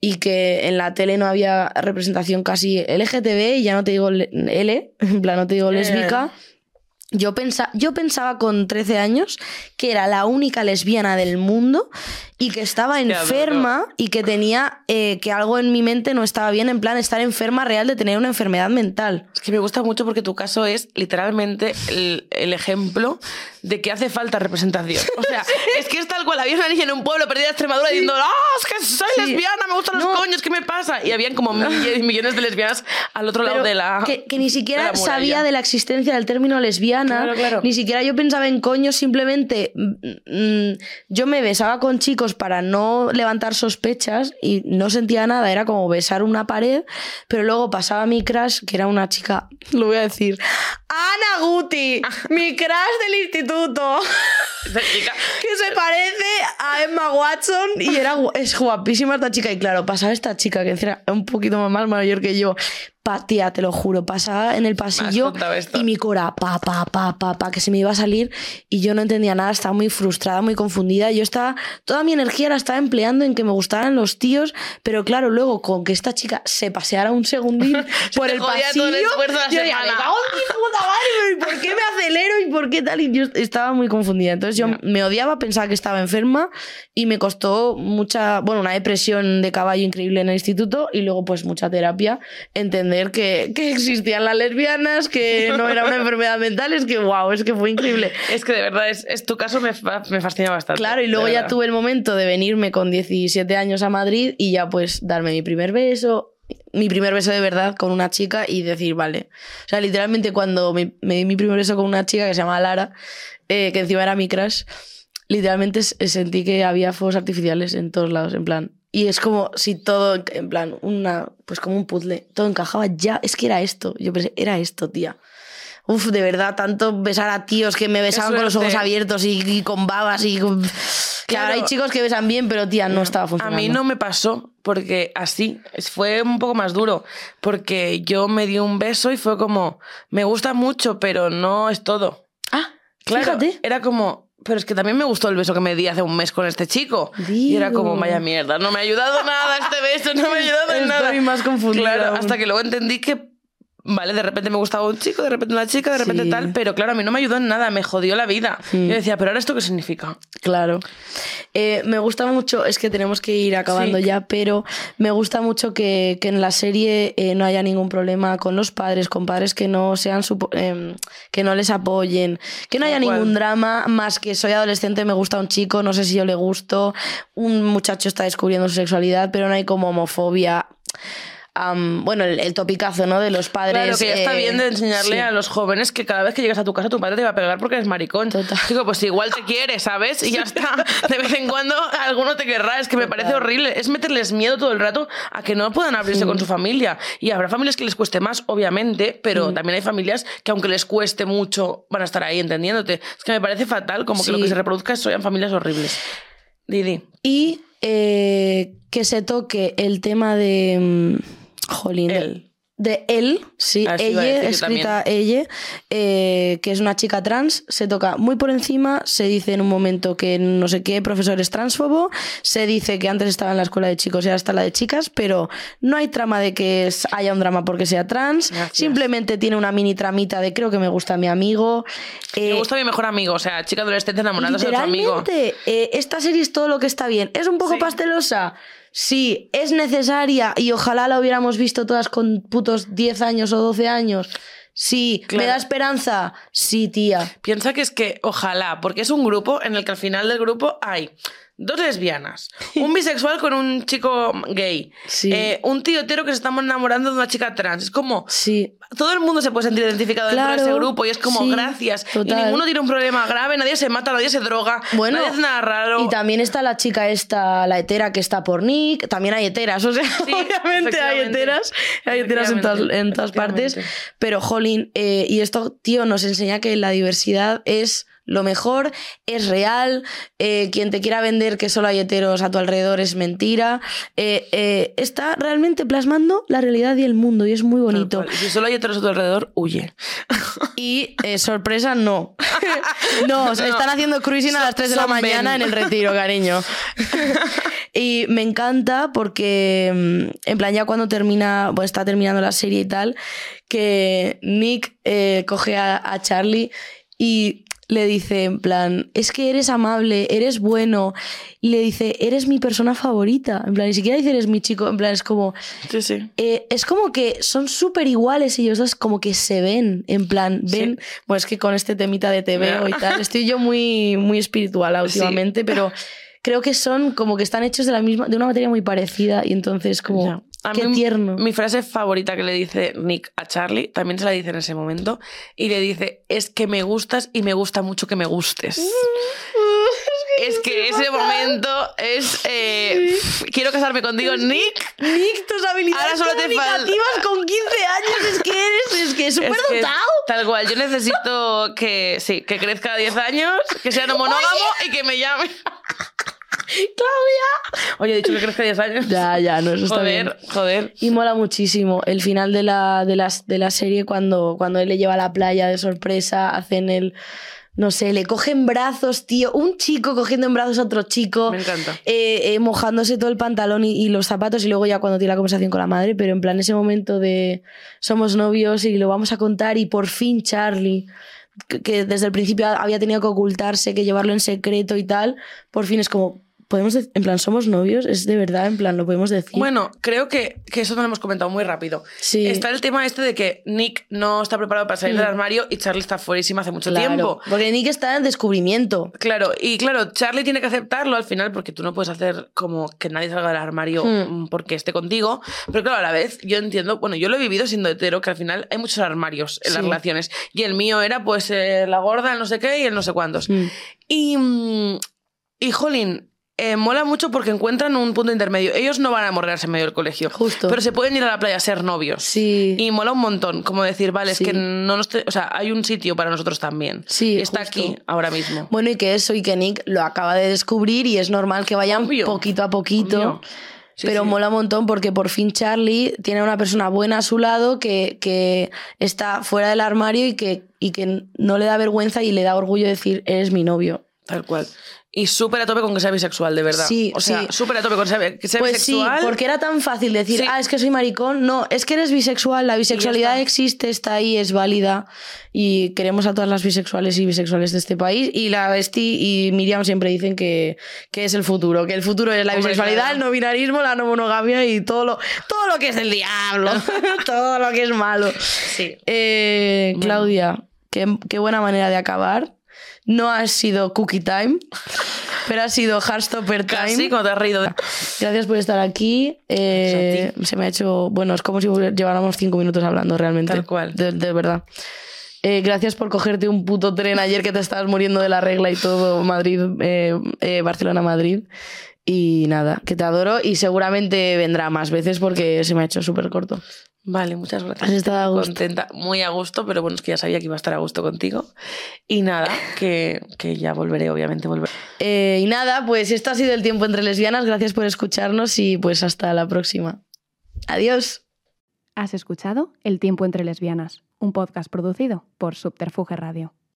y que en la tele no había representación casi LGTB, y ya no te digo L, en plan, no te digo ya, lésbica. Yo, pensa, yo pensaba con 13 años que era la única lesbiana del mundo y que estaba enferma y que tenía eh, que algo en mi mente no estaba bien, en plan estar enferma real de tener una enfermedad mental. Es que me gusta mucho porque tu caso es literalmente el, el ejemplo de que hace falta representación. O sea, es que es tal cual. Había una niña en un pueblo perdida de Extremadura diciendo, ¡ah, es que soy Sí. lesbiana, me gustan los No. coños, ¿qué me pasa? Y habían como millones, millones de lesbianas al otro lado Pero de la. que, que ni de siquiera muralla. sabía de la existencia del término lesbiana, Claro, claro. ni siquiera yo pensaba en coños, simplemente mm, mm, yo me besaba con chicos para no levantar sospechas y no sentía nada, era como besar una pared, pero luego pasaba mi crush, que era una chica, lo voy a decir, Ana Guti, mi crush del instituto. Chica- que se parece a Emma Watson y era es guapísima esta chica. Y claro pasaba esta chica que era un poquito más mayor que yo pa, tía te lo juro pasaba en el pasillo y mi cora pa pa pa pa pa que se me iba a salir y yo no entendía nada estaba muy frustrada muy confundida yo estaba toda mi energía la estaba empleando en que me gustaran los tíos pero claro luego con que esta chica se paseara un segundín por el pasillo el yo decía. "Me cago en mi puta madre, pero ¿y por qué me acelero y por qué tal? Y yo estaba muy confundida. Entonces yo me odiaba, pensaba que estaba enferma y me costó mucha, bueno, una depresión de caballo increíble en el instituto y luego pues mucha terapia, entender que, que existían las lesbianas, que no era una enfermedad mental, es que wow, es que fue increíble. Es que de verdad, es, es tu caso me, me fascina bastante. Claro, y luego ya tuve el momento de venirme con 17 años a Madrid y ya pues darme mi primer beso, mi primer beso de verdad con una chica y decir, vale. O sea, literalmente cuando me, me di mi primer beso con una chica que se llama Lara, eh, que encima era mi crush, literalmente sentí que había fuegos artificiales en todos lados, en plan. Y es como si todo, en plan, una, pues como un puzzle, todo encajaba ya, es que era esto. Yo pensé, era esto, tía. Uf, de verdad, tanto besar a tíos que me besaban con los ojos abiertos y, y con babas y con... Que ahora hay Claro. chicos que besan bien, pero tía, no estaba A funcionando. mí no me pasó porque así fue un poco más duro porque yo me di un beso y fue como me gusta mucho pero no es todo. Ah, Claro, fíjate. era como pero es que también me gustó el beso que me di hace un mes con este chico. Y era como, vaya mierda, no me ha ayudado nada este beso, no me ha ayudado en nada. Estoy más confundida Claro, aún. hasta que luego entendí que, vale, de repente me gustaba un chico, de repente una chica, de repente Sí. tal, pero claro, a mí no me ayudó en nada, me jodió la vida. Mm. Yo decía, pero ahora esto qué significa? Claro. Eh, me gusta mucho, es que tenemos que ir acabando Sí. ya, pero me gusta mucho que, que en la serie eh, no haya ningún problema con los padres, con padres que no sean em, que no les apoyen, que no haya ningún drama más que soy adolescente, me gusta un chico, no sé si yo le gusto, un muchacho está descubriendo su sexualidad, pero no hay como homofobia. Bueno, el, el topicazo, ¿no? De los padres. Claro, que ya está eh, bien de enseñarle sí. a los jóvenes que cada vez que llegas a tu casa tu padre te va a pegar porque eres maricón. Total. Digo, pues igual te quiere, ¿sabes? Y ya está. De vez en cuando alguno te querrá. Es que me parece horrible. Es meterles miedo todo el rato a que no puedan abrirse con su familia. Y habrá familias que les cueste más, obviamente, pero también hay familias que aunque les cueste mucho van a estar ahí entendiéndote. Es que me parece fatal como que lo que se reproduzca sean familias horribles. Didi. Y eh, que se toque el tema de. Jolín. Él. De él, sí, Ah, ella, escrita ella, eh, que es una chica trans, se toca muy por encima, se dice en un momento que no sé qué profesor es transfobo, se dice que antes estaba en la escuela de chicos y ahora está en la de chicas, pero no hay trama de que haya un drama porque sea trans, Gracias. simplemente tiene una mini tramita de creo que me gusta mi amigo. Me eh, gusta mi mejor amigo, o sea, chica adolescente enamorándose de otro amigo. Eh, esta serie es todo lo que está bien. ¿Es un poco Sí. pastelosa? Sí. ¿Es necesaria? Y ojalá la hubiéramos visto todas con putos 10 años o 12 años. Sí. ¿Me da esperanza? Sí, tía. Piensa que es que ojalá, porque es un grupo en el que al final del grupo hay dos lesbianas, un bisexual con un chico gay, Sí. eh, un tío hetero que se está enamorando de una chica trans. Es como Sí. todo el mundo se puede sentir identificado dentro de Claro, ese grupo y es como sí, gracias. total. Y ninguno tiene un problema grave, nadie se mata, nadie se droga, Bueno, nadie hace nada raro. Y también está la chica esta, la hetera que está por Nick. También hay heteras, o sea, obviamente hay heteras. Hay heteras en todas, en todas partes. Pero, jolín, eh, y esto, tío, nos enseña que la diversidad es lo mejor, es real. eh, quien te quiera vender que solo hay heteros a tu alrededor es mentira. eh, eh, está realmente plasmando la realidad y el mundo y es muy bonito. si solo hay heteros a tu alrededor, huye. Y sorpresa, no. no, se están haciendo cruising a las 3 de la mañana Ben. en el retiro, cariño. y me encanta porque, mm, en plan, ya cuando termina, pues está terminando la serie y tal, que Nick coge a, a Charlie y le dice, en plan, es que eres amable, eres bueno. Y le dice, eres mi persona favorita. En plan, ni siquiera dice, eres mi chico. En plan, es como, Sí, sí. eh, es como que son súper iguales ellos dos, como que se ven, en plan, ven, bueno, es que con este temita de TVO y tal, estoy yo muy, muy espiritual últimamente, pero creo que son como que están hechos de la misma, de una materia muy parecida y entonces como. A qué mí, tierno. Mi frase favorita que le dice Nick a Charlie, también se la dice en ese momento, y le dice, es que me gustas y me gusta mucho que me gustes. es que ese momento es... eh, pf, quiero casarme contigo, Nick. Nick, tus habilidades Ahora solo te comunicativas con 15 años, es que eres, es que súper Es que, dotado. tal cual, yo necesito que, sí, que crezca a 10 años, que sea no monógamo y que me llame. Claudia. Oye, he dicho que crezca a 10 años. Ya, ya, no, eso está bien. joder, joder. Y mola muchísimo el final de la, de de la serie cuando, cuando él le lleva a la playa de sorpresa, hacen el... No sé, le cogen brazos, tío. Un chico cogiendo en brazos a otro chico. Me encanta. eh, eh, mojándose todo el pantalón y, y los zapatos y luego ya cuando tiene la conversación con la madre, pero en plan ese momento de somos novios y lo vamos a contar y por fin Charlie, que, que desde el principio había tenido que ocultarse, que llevarlo en secreto y tal, por fin es como, podemos en plan somos novios, es de verdad, en plan lo podemos decir. Bueno, creo que, que eso no lo hemos comentado muy rápido. Sí. Está el tema este de que Nick no está preparado para salir Mm. del armario y Charlie está fuerísima hace mucho Claro, tiempo. Porque Nick está en descubrimiento. Claro, y claro, Charlie tiene que aceptarlo al final porque tú no puedes hacer como que nadie salga del armario Hmm. mm, porque esté contigo. Pero claro, a la vez yo entiendo, bueno, yo lo he vivido siendo hetero, que al final hay muchos armarios en las relaciones. Y el mío era pues eh, la gorda, el no sé qué y el no sé cuántos. Mm. Y, mm, y jolín, eh, mola mucho porque encuentran un punto intermedio. Ellos no van a morderse en medio del colegio. Justo. Pero se pueden ir a la playa a ser novios. Sí. Y mola un montón, como decir, vale, Sí. es que no nos... O sea, hay un sitio para nosotros también. Sí, está justo. aquí ahora mismo. Bueno, y que eso, y que Nick lo acaba de descubrir y es normal que vayan Obvio. poquito a poquito. Obvio. Sí, pero sí. mola un montón porque por fin Charlie tiene a una persona buena a su lado que, que está fuera del armario y que, y que no le da vergüenza y le da orgullo decir, eres mi novio. Tal cual. Y súper a tope con que sea bisexual, de verdad. Sí, o sea, sí. súper a tope con que sea, Pues bisexual. sí, porque era tan fácil decir, Sí. ah, es que soy maricón. No, es que eres bisexual, la bisexualidad existe, está ahí, es válida y queremos a todas las bisexuales y bisexuales de este país. Y la Besti y Miriam siempre dicen que, que es el futuro, que el futuro es la Hombre, bisexualidad, claro. el no binarismo, la no monogamia y todo lo, todo lo que es del diablo, todo lo que es malo. Sí. Eh, Bueno. Claudia, qué, qué buena manera de acabar. No ha sido cookie time, pero ha sido Heartstopper time. Casi como te has reído. de- Gracias por estar aquí. Eh, se me ha hecho. Bueno, es como si lleváramos cinco minutos hablando realmente. Tal cual. De, de verdad. Eh, gracias por cogerte un puto tren ayer que te estabas muriendo de la regla y todo, Madrid, eh, eh, Barcelona-Madrid. Y nada, que te adoro y seguramente vendrá más veces porque se me ha hecho súper corto. Vale, muchas gracias. Has estado a gusto. Contenta, muy a gusto, pero bueno, es que ya sabía que iba a estar a gusto contigo. Y nada, que, que ya volveré, obviamente volveré. Eh, y nada, pues esto ha sido el tiempo entre lesbianas. Gracias por escucharnos y pues hasta la próxima. Adiós. Has escuchado El tiempo entre lesbianas, un podcast producido por Subterfuge Radio.